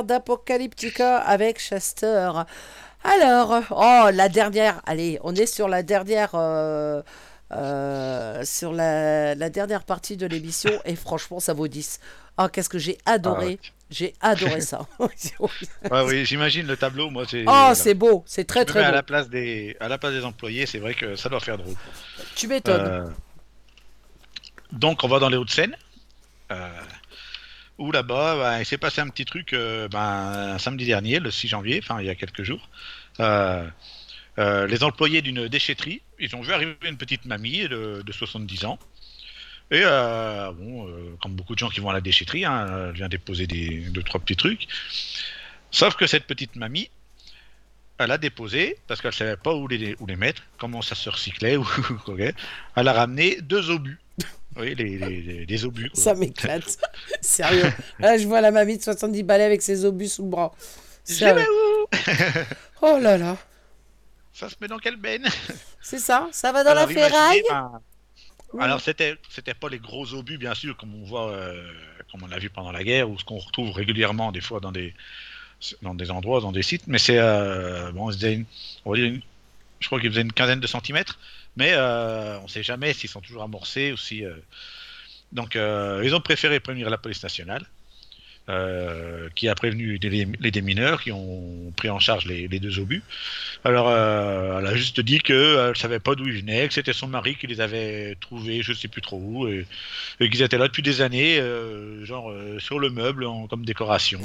d'Apocalyptica avec Chester. Alors, oh, la dernière, allez, on est sur la dernière, euh, euh, sur la, la dernière partie de l'émission et franchement, ça vaut 10. Oh, qu'est-ce que j'ai adoré, j'ai adoré ça. Ouais, oui, j'imagine le tableau. Moi, c'est. oh, c'est beau, c'est très très mets à beau. la place des à la place des employés, c'est vrai que ça doit faire drôle. Tu m'étonnes. Euh, Donc, on va dans les Hauts-de-Seine. euh, où là-bas, bah, il s'est passé un petit truc euh, ben, samedi dernier, le 6 janvier, enfin il y a quelques jours. Euh, euh, les employés d'une déchetterie, ils ont vu arriver une petite mamie de, de 70 ans. Et bon, comme beaucoup de gens qui vont à la déchetterie, hein, elle vient déposer des, deux, trois petits trucs. Sauf que cette petite mamie, elle a déposé, parce qu'elle savait pas où les, où les mettre, comment ça se recyclait, elle a ramené deux obus. Oui, les, les- les- des obus. quoi. Ça m'éclate. Sérieux. Là, je vois la mamie de 70 balais avec ses obus sous le bras. Je Sérieux. Oh là là. Ça se met dans quelle benne C'est ça Ça va dans la Alors, ferraille ben, Oui. Alors c'était c'était pas les gros obus bien sûr comme on voit euh, comme on l'a vu pendant la guerre ou ce qu'on retrouve régulièrement des fois dans des dans des endroits dans des sites mais c'est euh, bon on se une- on va dire une- je crois qu'ils faisaient une quinzaine de centimètres mais euh, on sait jamais s'ils sont toujours amorcés ou si euh, donc euh, ils ont préféré prévenir la police nationale qui a prévenu les, démineurs qui ont pris en charge les, deux obus. Alors, elle a juste dit qu'elle savait pas d'où ils venaient, que c'était son mari qui les avait trouvés, je sais plus trop où, et, qu'ils étaient là depuis des années, genre sur le meuble comme décoration.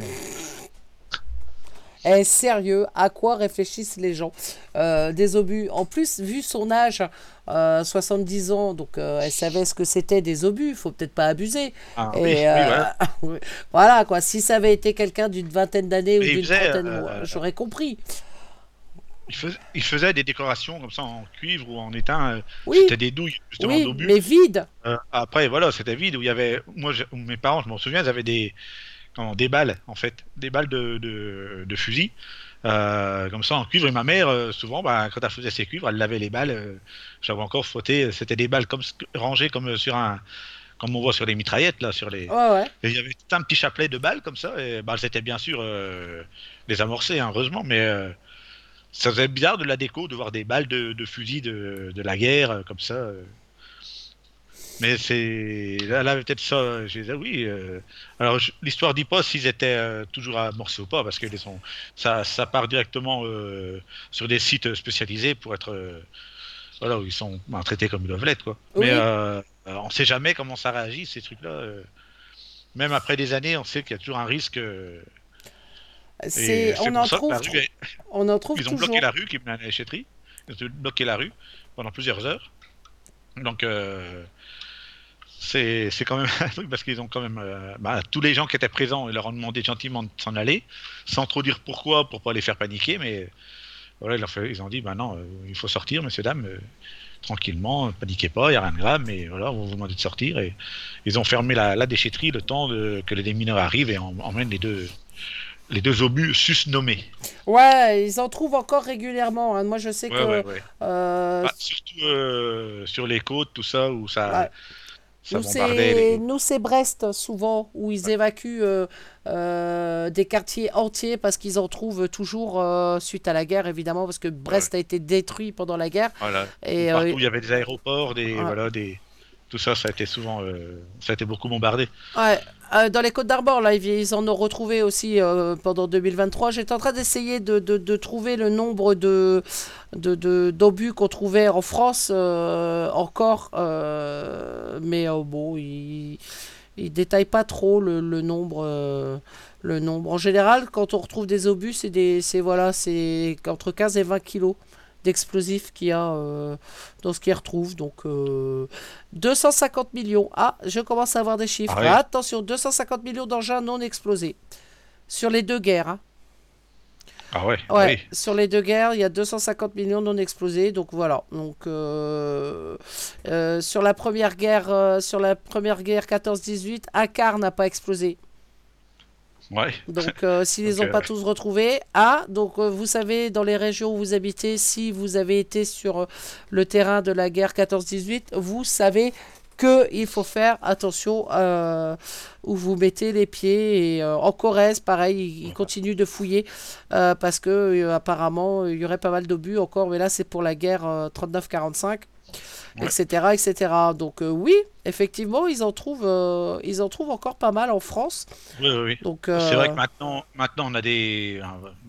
Eh, sérieux, à quoi réfléchissent les gens Euh, Des obus. En plus, vu son âge, euh, 70 ans, donc euh, elle savait ce que c'était des obus. faut peut-être pas abuser. Ah, Et, oui, oui, euh, voilà. quoi. Si ça avait été quelqu'un d'une vingtaine d'années ou il d'une trentaine, j'aurais compris. Il, fais- il faisait des décorations comme ça en cuivre ou en étain. euh, Oui, C'était des douilles justement oui, d'obus. mais vide. Euh, après, voilà, c'était vide où il y avait. Moi, je- mes parents, je m'en souviens, ils avaient des. Comment, des balles, en fait. Des balles de, de, de fusil. euh, comme ça en cuivre. Et ma mère, euh, souvent, bah, quand elle faisait ses cuivres, elle lavait les balles. euh, J'avais encore frotté. C'était des balles comme rangées comme sur un. Comme on voit sur les mitraillettes, là, sur les. Ouais, ouais. Et il y avait tout un petit chapelet de balles comme ça. Et bah, c'était bien sûr les amorcer, hein, heureusement, mais ça faisait bizarre de la déco de voir des balles de, de fusil de, de la guerre comme ça. Mais c'est. Là, là peut-être ça. Je disais, oui. euh, Alors, je- l'histoire dit pas s'ils étaient euh, toujours amorcés ou pas, parce que les sont... ça, ça part directement euh, sur des sites spécialisés pour être. Voilà, où ils sont ben, traités comme ils doivent l'être, quoi. Oui. Mais on sait jamais comment ça réagit, ces trucs-là. Même après des années, on sait qu'il y a toujours un risque. C'est, on en trouve, rue on en trouve ils ont toujours. bloqué la rue qui menait à la déchetterie. Ils ont bloqué la rue pendant plusieurs heures. Donc, euh, c'est quand même un truc parce qu'ils ont quand même. euh, bah, tous les gens qui étaient présents, ils leur ont demandé gentiment de s'en aller, sans trop dire pourquoi, pour pas les faire paniquer. Mais voilà, ils, leur fait- ils ont dit bah non, euh, il faut sortir, messieurs, dames, euh, tranquillement, paniquez pas, il n'y a rien de grave, mais voilà, on vous demander de sortir. Et ils ont fermé la, la déchetterie le temps de, que les démineurs arrivent et en- emmènent les deux, les deux obus susnommés. Ouais, ils en trouvent encore régulièrement. hein. Moi, je sais Ouais, que. ouais, ouais. euh, Bah, surtout euh, sur les côtes, tout ça, où ça Nous, c'est, nous, c'est Brest, souvent, où ils évacuent euh, euh, des quartiers entiers parce qu'ils en trouvent toujours euh, suite à la guerre, évidemment, parce que Brest a été détruit pendant la guerre. Voilà. Et Partout où il y avait des aéroports, des, voilà, des... tout ça, ça a été souvent, ça a été beaucoup bombardé. ouais, euh, dans les Côtes d'Armor, là, ils, en ont retrouvé aussi euh, pendant 2023. J'étais en train d'essayer de, trouver le nombre de, d'obus qu'on trouvait en France euh, encore, mais bon, ils ne détaillent pas trop le, nombre. le nombre. En général, quand on retrouve des obus, c'est voilà, c'est entre 15 et 20 kilos d'explosifs qu'il y a euh, dans ce qu'ils retrouvent. Donc euh, 250 millions. Ah, je commence à avoir des chiffres. Ah oui. Attention, 250 millions d'engins non explosés sur les deux guerres. hein. Ah ouais, Ouais, oui. sur les deux guerres, il y a 250 millions non explosés. Donc voilà. Donc euh, euh, sur la première guerre, euh, sur la première guerre 14-18, un quart n'a pas explosé. Ouais. Donc, euh, s'ils les ont pas euh, tous retrouvés, ah, donc euh, vous savez, dans les régions où vous habitez, si vous avez été sur euh, le terrain de la guerre 14-18, vous savez que il faut faire attention euh, où vous mettez les pieds. Et euh, en Corrèze, pareil, ils, ils continuent de fouiller euh, parce que apparemment il y aurait pas mal d'obus encore, mais là c'est pour la guerre euh, 39-45. Ouais. etc etc donc euh, oui effectivement ils en trouvent euh, ils en trouvent encore pas mal en France Oui, oui, oui. donc C'est euh, vrai que maintenant, maintenant on a des.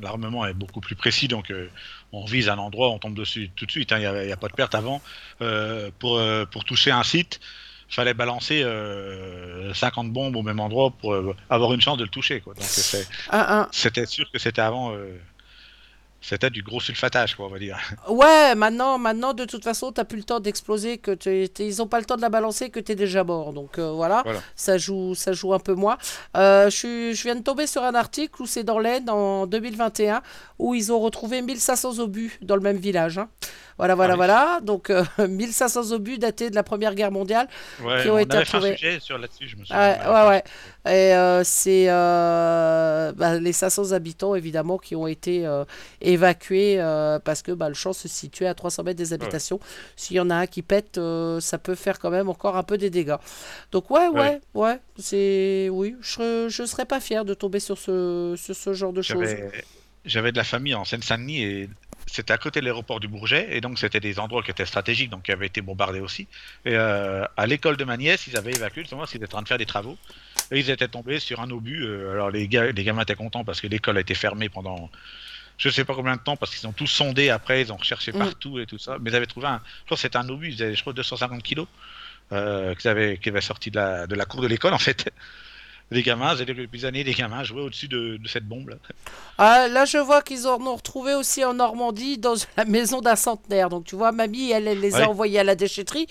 L'armement est beaucoup plus précis, donc euh, on vise un endroit, on tombe dessus tout de suite. hein, Il n'y a, pas de perte avant. Euh, pour, euh, pour toucher un site, il fallait balancer euh, 50 bombes au même endroit pour euh, avoir une chance de le toucher. Quoi. Donc c'était sûr que c'était avant. C'était du gros sulfatage, quoi, on va dire. Ouais, maintenant, maintenant, de toute façon, t'as plus le temps d'exploser, que t'es- t'es- ils ont pas le temps de la balancer, que t'es déjà mort. Donc euh, voilà, Voilà. ça joue, ça joue un peu moins. Euh, je viens de tomber sur un article où c'est dans l'Aisne en 2021 où ils ont retrouvé 1500 obus dans le même village. hein. Voilà, voilà, Ah oui. voilà. Donc euh, 1500 obus datés de la Première Guerre mondiale. Ouais, Qui ont on été avait fait un retrouvés. sujet sur là-dessus, je me souviens. Ouais, avait ouais, fait ouais. Et euh, c'est euh, bah, les 500 habitants, évidemment, qui ont été euh, évacués euh, parce que bah, le champ se situait à 300 mètres des habitations. S'il y en a un qui pète, euh, ça peut faire quand même encore un peu des dégâts. Donc, ouais, ouais, ouais. c'est. Oui, je, je serais pas fier de tomber sur ce, sur ce genre de choses. J'avais j'avais de la famille en Seine-Saint-Denis et c'était à côté de l'aéroport du Bourget et donc c'était des endroits qui étaient stratégiques donc qui avaient été bombardés aussi. Et euh, à l'école de ma nièce, ils avaient évacué justement qu'ils étaient en train de faire des travaux et ils étaient tombés sur un obus. euh, alors les, gars, les gamins étaient contents parce que l'école a été fermée pendant je sais pas combien de temps parce qu'ils ont tous sondé après, ils ont recherché Mm. partout et tout ça. Mais ils avaient trouvé un, je crois que c'était un obus, ils avaient je crois 250 kilos euh, qu'ils avaient, qui avait sorti de la, de la cour de l'école en fait. Les gamins, c'était depuis des années, gamins jouaient au-dessus de, de cette bombe là. Ah, là, je vois qu'ils en ont retrouvé aussi en Normandie dans la maison d'un centenaire. Donc, tu vois, mamie, elle, elle les Ouais. a envoyés à la déchetterie.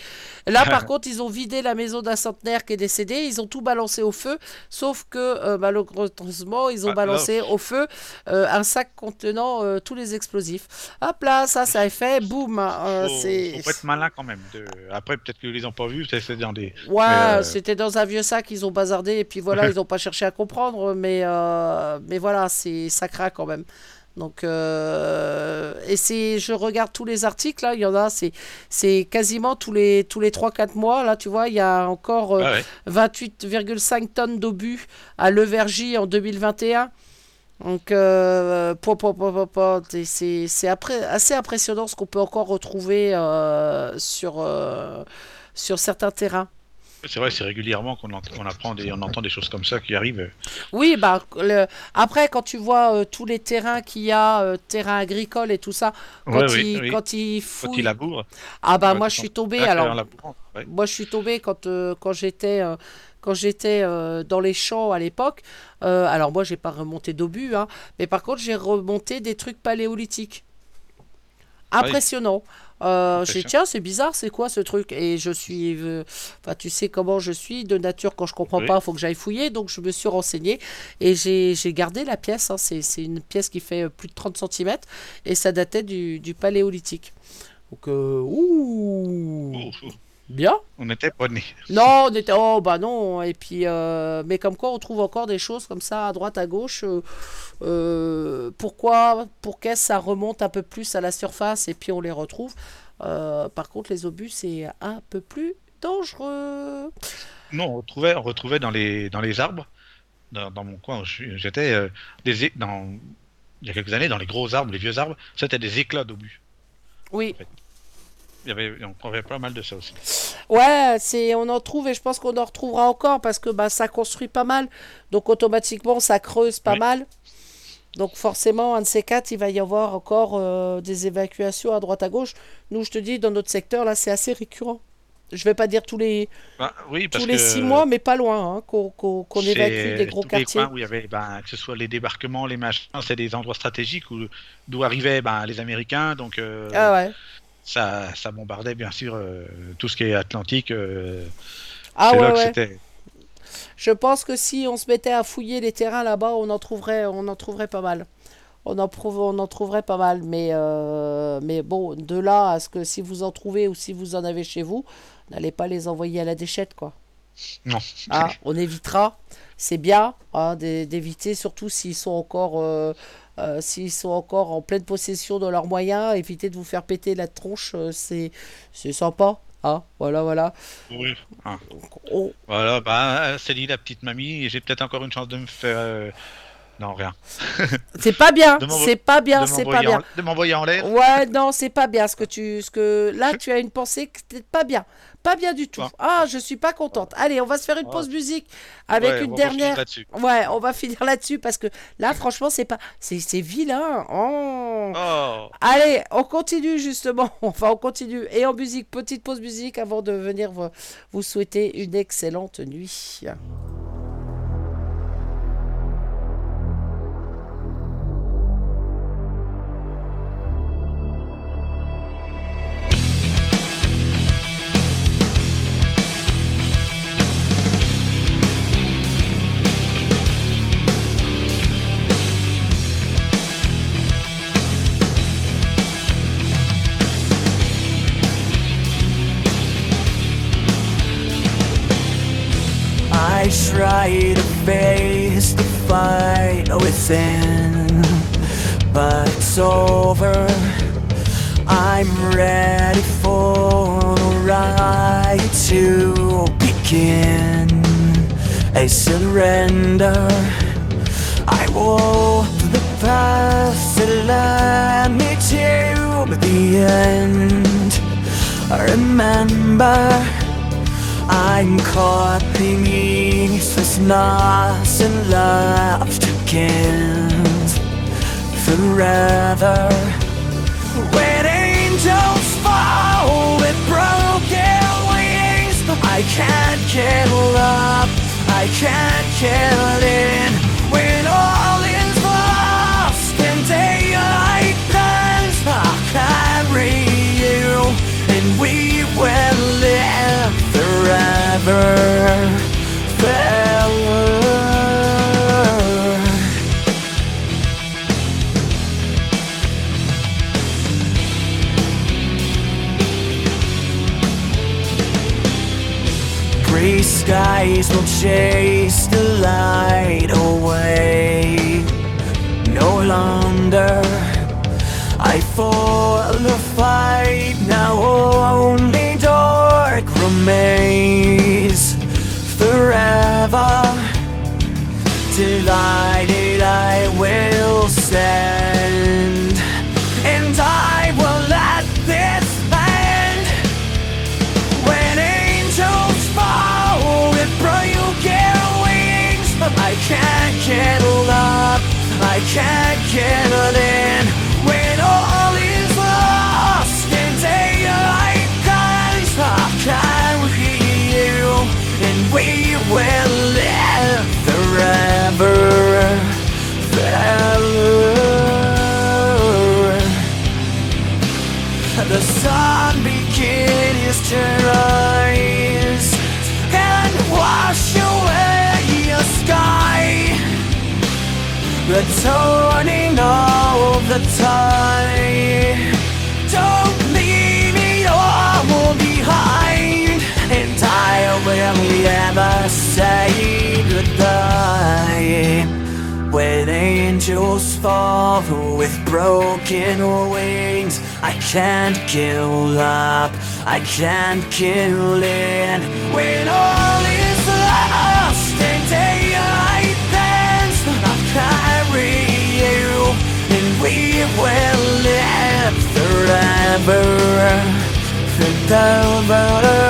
Là, par contre, ils ont vidé la maison d'un centenaire qui est décédé. Ils ont tout balancé au feu. Sauf que, euh, malheureusement, ils ont Ah, balancé au feu euh, un sac contenant euh, tous les explosifs. Hop là, ça, ça a fait boum. euh, faut, être malin quand même. De- Après, peut-être qu'ils les ont pas vus, peut-être c'est dans des. Ouais, euh, c'était dans un vieux sac, ils ont bazardé et puis voilà, ils n'ont pas cherché à comprendre, mais, euh, mais voilà, c'est craint quand même. Donc, euh, et c'est, je regarde tous les articles, là, il y en a, c'est, c'est quasiment tous les, tous les 3-4 mois, là, tu vois, il y a encore euh, Ah ouais. 28,5 tonnes d'obus à Levergy en 2021. Donc, euh, c'est c'est après- assez impressionnant ce qu'on peut encore retrouver sur, sur certains terrains. C'est vrai, c'est régulièrement qu'on on apprend des, on entend des choses comme ça qui arrivent. Oui, bah, le- après, quand tu vois euh, tous les terrains qu'il y a, euh, terrains agricoles et tout ça, quand, Ouais, oui, ils, oui. quand ils Quand fouillent... ils labourent. Ah bah Ouais, moi je suis Ah, alors en labourant, ouais. moi je suis tombée quand euh, quand j'étais quand j'étais euh, dans les champs à l'époque Euh, alors moi j'ai pas remonté d'obus hein, mais par contre j'ai remonté des trucs paléolithiques impressionnant. Euh, j'ai tiens c'est bizarre c'est quoi ce truc? Et je suis euh, enfin tu sais comment je suis de nature quand je comprends Oui. pas faut que j'aille fouiller donc je me suis renseigné et j'ai j'ai gardé la pièce hein, c'est c'est une pièce qui fait euh, plus de 30 cm et ça datait du, du paléolithique. Donc euh, ouh bien on n'était pas nés. non, on était. Oh, bah non. Et puis, euh, mais comme quoi, on trouve encore des choses comme ça à droite, à gauche. euh, euh, pourquoi, pour qu'est-ce ça remonte un peu plus à la surface et puis on les retrouve. Euh, par contre, les obus, c'est un peu plus dangereux. Non, on retrouvait, on retrouvait dans les, dans les arbres, dans, dans mon coin j'étais, des dans, il y a quelques années, dans les gros arbres, les vieux arbres, c'était des éclats d'obus. Oui. Il y avait, on trouvait pas mal de ça aussi. Ouais, c'est, on en trouve et je pense qu'on en retrouvera encore parce que bah, ça construit pas mal. Donc automatiquement, ça creuse pas Oui. mal. Donc forcément, un de ces quatre, il va y avoir encore euh, des évacuations à droite à gauche. Nous, je te dis, dans notre secteur, là, c'est assez récurrent. Je vais pas dire tous les, Bah, oui, tous les six mois, mais pas loin, hein, qu'on qu'on- évacue des gros tous les quartiers. coins où il y avait, ben, que ce soit les débarquements, les machins, c'est des endroits stratégiques où, d'où arrivaient ben, les Américains, donc euh, Ah ouais. Ça, ça bombardait bien sûr euh, tout ce qui est Atlantique. euh, Ah ouais. Je pense que si on se mettait à fouiller les terrains là-bas, on en trouverait, on en trouverait pas mal. On en, prouve- on en trouverait pas mal. Mais, euh, mais bon, de là à ce que si vous en trouvez ou si vous en avez chez vous, n'allez pas les envoyer à la déchette, quoi. Non. Hein, on évitera. C'est bien hein, d'é- d'éviter, surtout s'ils sont encore. Euh, S'ils sont encore en pleine possession de leurs moyens, éviter de vous faire péter la tronche, euh, c'est c'est sympa. Hein, voilà, voilà. Oui. Ah. On- Voilà, bah, c'est dit la petite mamie, j'ai peut-être encore une chance de me faire. euh, Non, rien. C'est pas bien, c'est pas bien, c'est pas bien. en- de m'envoyer en l'air. Ouais, non, c'est pas bien ce que tu. Ce que... Là, tu as une pensée que c'est pas bien. Pas bien du tout. Ah. Je suis pas contente. Allez, on va se faire une pause musique avec Ouais, une on dernière. Ouais, on va finir là-dessus parce que là, franchement, c'est pas. C'est c'est vilain. Oh. Oh, Allez, on continue justement. Enfin, on continue. Et en musique, petite pause musique avant de venir vous, vous souhaiter une excellente nuit. But it's over. I'm ready for the ride to begin. A surrender. I walk the path that led me to the end. I Remember, I'm caught beneath this nothing left to forever. When angels fall with broken wings, I can't get up, I can't get in. When all is lost and daylight comes, I'll carry you, and we will live forever. Forever. Skies will chase the light away. No longer I fall the fight. Now only dark remains forever. Delighted I will stand, get up, I can't get in. When all is lost and daylight comes, I'll carry you, and we will live forever, forever. The sun begins to rise The turning of the tide. Don't leave it all behind, and I will never say goodbye. When angels fall with broken wings, I can't kill up, I can't kill in. When all is lost and we will live forever, forever, forever.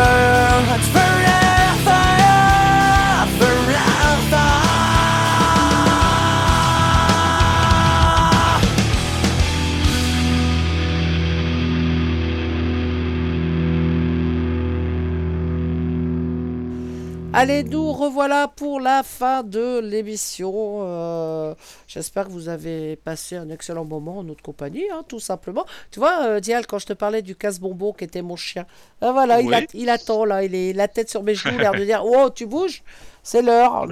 Allez, nous revoilà pour la fin de l'émission. Euh, J'espère que vous avez passé un excellent moment en notre compagnie, hein, tout simplement. Tu vois, euh, Dial, quand je te parlais du casse-bonbon qui était mon chien, ah, voilà, il, a- il attend là, il est la tête sur mes genoux, l'air de dire Oh, tu bouges C'est l'heure.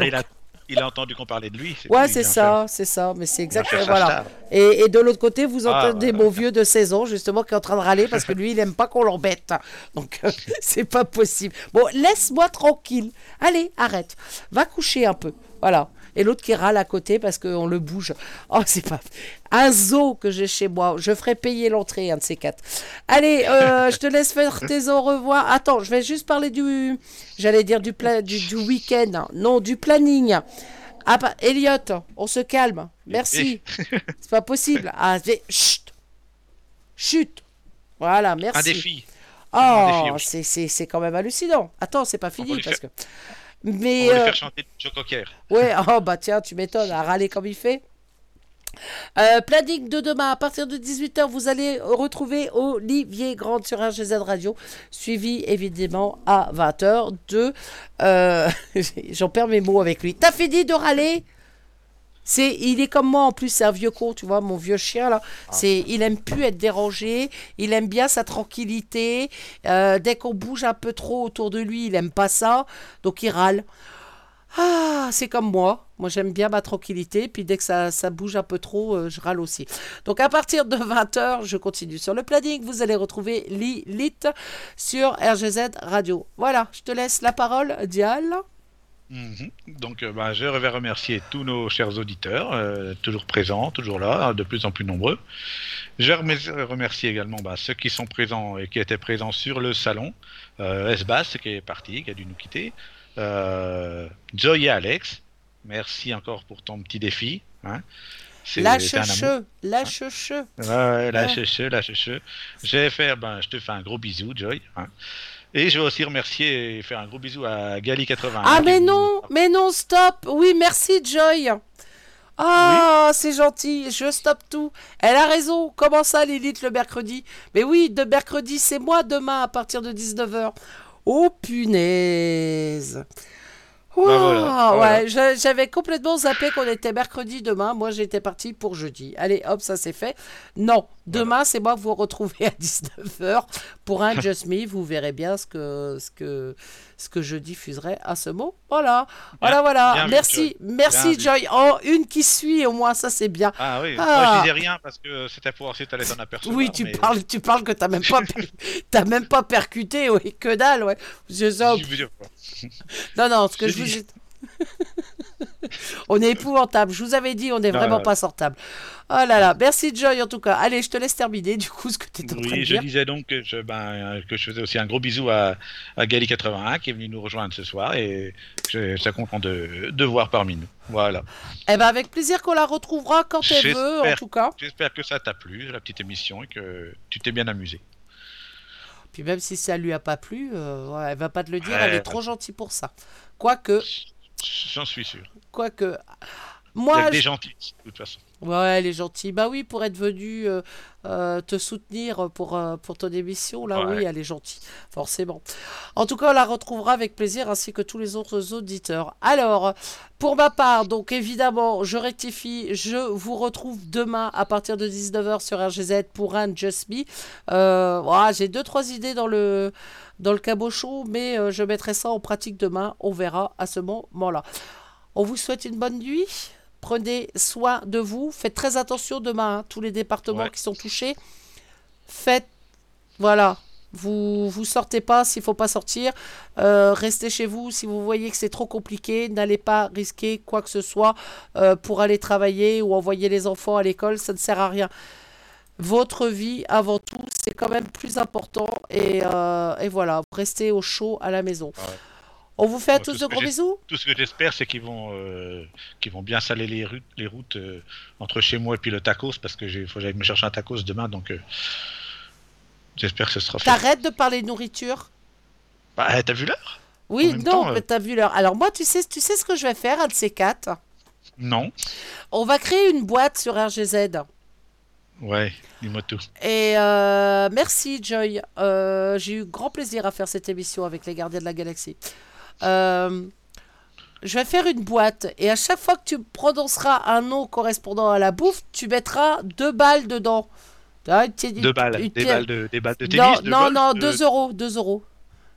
Il, a, entendu qu'on parlait de lui. Ouais, c'est ça, c'est ça, mais c'est exactement. sa Voilà. Et, et de l'autre côté, vous Ah, entendez voilà. mon vieux de 16 ans, justement, qui est en train de râler parce que lui, il aime pas qu'on l'embête. Donc, euh, c'est pas possible. Bon, laisse-moi tranquille. Allez, arrête. Va coucher un peu. Voilà. Et l'autre qui râle à côté parce qu'on le bouge. Oh, c'est pas. Un zoo que j'ai chez moi. Je ferai payer l'entrée, un de ces quatre. Allez, euh, je te laisse faire tes au revoir. Attends, je vais juste parler du. J'allais dire du, pla... du, du week-end. Non, du planning. Ah, bah, Elliot, on se calme. Merci. C'est pas possible. Ah, c'est- chut. Chut. Voilà, merci. Un défi. Oh, c'est- quand même hallucinant. Attends, c'est pas fini parce que. Mais. On va lui euh, faire chanter Joe Cocker. Ouais, oh bah tiens, tu m'étonnes, à râler comme il fait. Euh, planning de demain, à partir de 18h, vous allez retrouver Olivier Grande sur RGZ Radio, suivi évidemment à 20h de... euh, J'en perds mes mots avec lui. T'as fini de râler? C'est, il est comme moi en plus, c'est un vieux con, tu vois, mon vieux chien là. C'est, il aime plus être dérangé, il aime bien sa tranquillité. Euh, dès qu'on bouge un peu trop autour de lui, il aime pas ça, donc il râle. Ah, c'est comme moi. Moi, j'aime bien ma tranquillité. Puis dès que ça, ça bouge un peu trop, euh, je râle aussi. Donc, à partir de 20h, je continue sur le planning. Vous allez retrouver Lilith sur RGZ Radio. Voilà, je te laisse la parole, Dial. Mhm. Donc, euh, bah, je vais remercier tous nos chers auditeurs, euh, toujours présents, toujours là, de plus en plus nombreux. Je remer- remercie également bah, ceux qui sont présents et qui étaient présents sur le salon. Euh, Sbas, qui est parti, qui a dû nous quitter. Euh, Joy et Alex, merci encore pour ton petit défi. Hein. C'est- Lâche c'est un amour. cheveux, lâche cheveux. Ouais, ouais, lâche Ouais. cheveux, lâche cheveux. Je vais faire, ben, je te fais un gros bisou, Joy. hein. Et je vais aussi remercier et faire un gros bisou à Gali81. Ah mais non, mais non, stop. Oui, merci Joy. Ah, c'est gentil, je stoppe tout. Elle a raison. Comment ça, Lilith, le mercredi? Mais oui, de mercredi, c'est moi demain à partir de 19h. Oh punaise. Bah voilà, voilà. Ouais, je- j'avais complètement zappé qu'on était mercredi demain. Moi, j'étais parti pour jeudi. Allez, hop, ça c'est fait. Non, demain, c'est moi que vous retrouvez à 19h pour un Just Me. Vous verrez bien ce que, ce que, ce que je diffuserai à ce mot. Voilà, voilà, voilà. bien vu, merci, merci Bien Joy. Oh, une qui suit au moins, ça c'est bien. Ah oui, Ah. moi je disais rien parce que c'était pour voir si t'allais t'en apercevoir. Oui, tu mais- parles, tu parles que t'as même pas, même pas percuté, oui, que dalle, ouais. Je Non, non, ce que Je je vous dis- on est épouvantable. Je vous avais dit, on est Non, vraiment pas sortable. Oh là là, merci Joy en tout cas. Allez, je te laisse terminer du coup ce que tu es en train de Oui, je dire. disais donc que je, ben, que je faisais aussi un gros bisou à, à Gali81 qui est venu nous rejoindre ce soir et je suis content de, de voir parmi nous. Voilà. Eh ben avec plaisir qu'on la retrouvera quand elle veut, en tout cas. J'espère que ça t'a plu, la petite émission, et que tu t'es bien amusé. Puis même si ça lui a pas plu, euh, elle va pas te le dire, Ouais. elle est trop gentille pour ça. Quoique, J'en suis sûr. quoique, Il y moi, a que des gentils, de toute façon. Ouais, elle est gentille. Bah oui, pour être venue euh, euh, te soutenir pour, euh, pour ton émission, là, Ouais. oui, elle est gentille, forcément. En tout cas, on la retrouvera avec plaisir, ainsi que tous les autres auditeurs. Alors, pour ma part, donc évidemment, je rectifie, je vous retrouve demain à partir de 19h sur RGZ pour un Just Me. Voilà, J'ai deux, trois idées dans le, dans le cabochon, mais je mettrai ça en pratique demain. On verra à ce moment-là. On vous souhaite une bonne nuit. Prenez soin de vous. Faites très attention demain, hein, tous les départements Ouais. qui sont touchés. Faites, voilà, vous vous sortez pas s'il faut pas sortir. Euh, restez chez vous si vous voyez que c'est trop compliqué. N'allez pas risquer quoi que ce soit euh, pour aller travailler ou envoyer les enfants à l'école. Ça ne sert à rien. Votre vie avant tout, c'est quand même plus important. Et, euh, et voilà, restez au chaud à la maison. Ouais. On vous fait à Moi, tous de gros bisous. Tout ce que j'espère, c'est qu'ils vont, euh, qu'ils vont bien saler les routes, les routes euh, entre chez moi et puis le tacos, parce que j'ai, faut que j'aille me chercher un tacos demain, donc euh, j'espère que ce sera fait. T'arrêtes de parler de nourriture? Bah, t'as vu l'heure? Oui, non, mais t'as vu l'heure. Alors moi, tu sais, tu sais ce que je vais faire, un de ces quatre? Non. On va créer une boîte sur RGZ. Ouais, dis-moi tout. Et merci Joy. J'ai eu grand plaisir à faire cette émission avec les gardiens de la galaxie. Euh, je vais faire une boîte et à chaque fois que tu prononceras un nom correspondant à la bouffe, tu mettras deux balles dedans. Ah, petite- Deux balles, une des balles de, des balles de Non, tennis. de non, golf, non, de- 2 euros, 2 euros.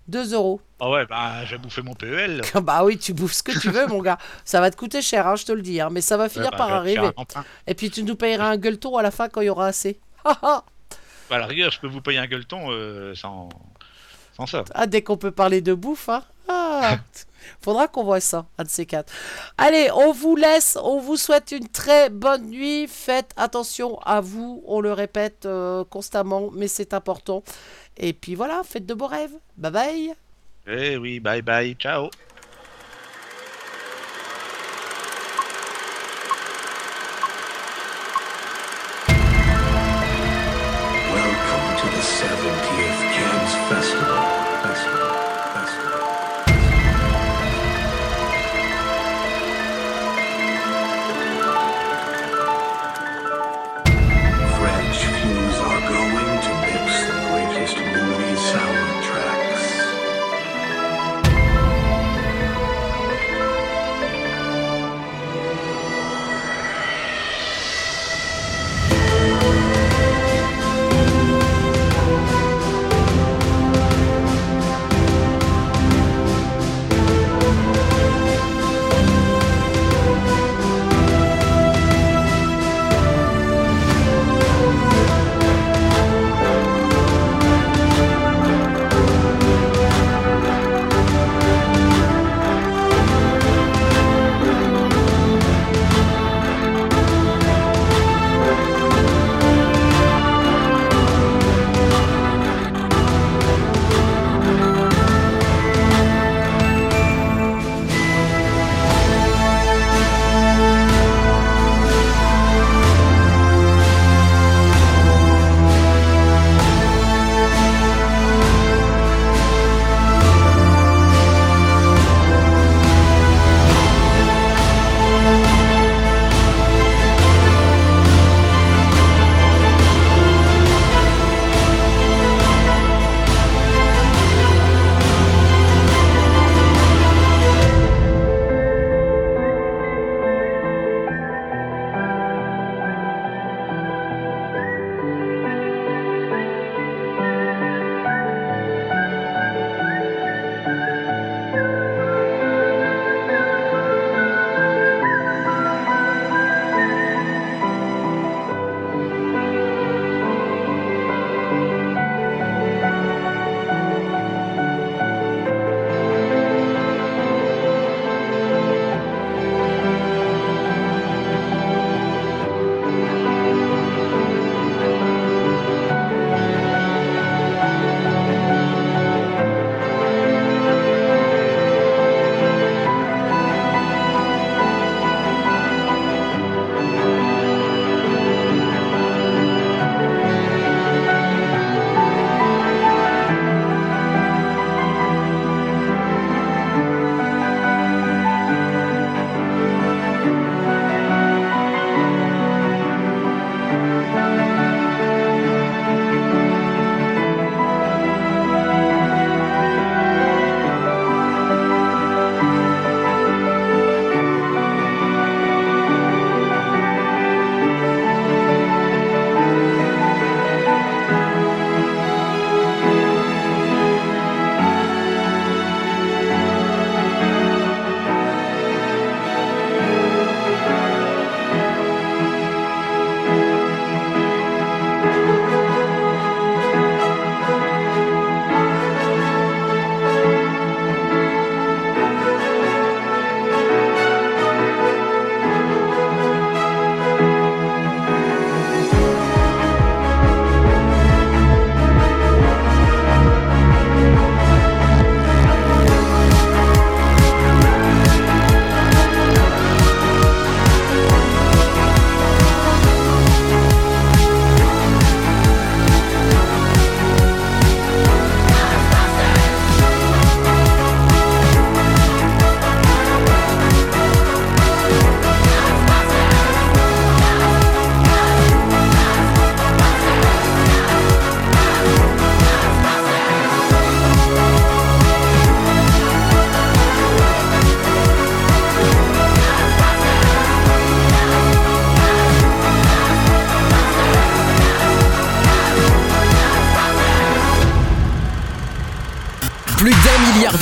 2 euros. Ah ouais, bah, j'ai bouffé mon PEL. Bah oui, tu bouffes ce que tu veux, mon gars. Ça va te coûter cher, hein, je te le dis. hein, mais ça va finir Ouais, bah, par arriver. Et puis tu nous payeras un gueuleton à la fin quand il y aura assez. Ah, ah. Bah, à la rigueur, je peux vous payer un gueuleton euh, sans... sans ça. Ah, dès qu'on peut parler de bouffe, hein. Ah. Faudra qu'on voit ça, un de ces quatre. Allez, on vous laisse, on vous souhaite une très bonne nuit. Faites attention à vous, on le répète euh, constamment, mais c'est important. Et puis voilà, faites de beaux rêves. Bye bye. Eh oui, bye bye, ciao.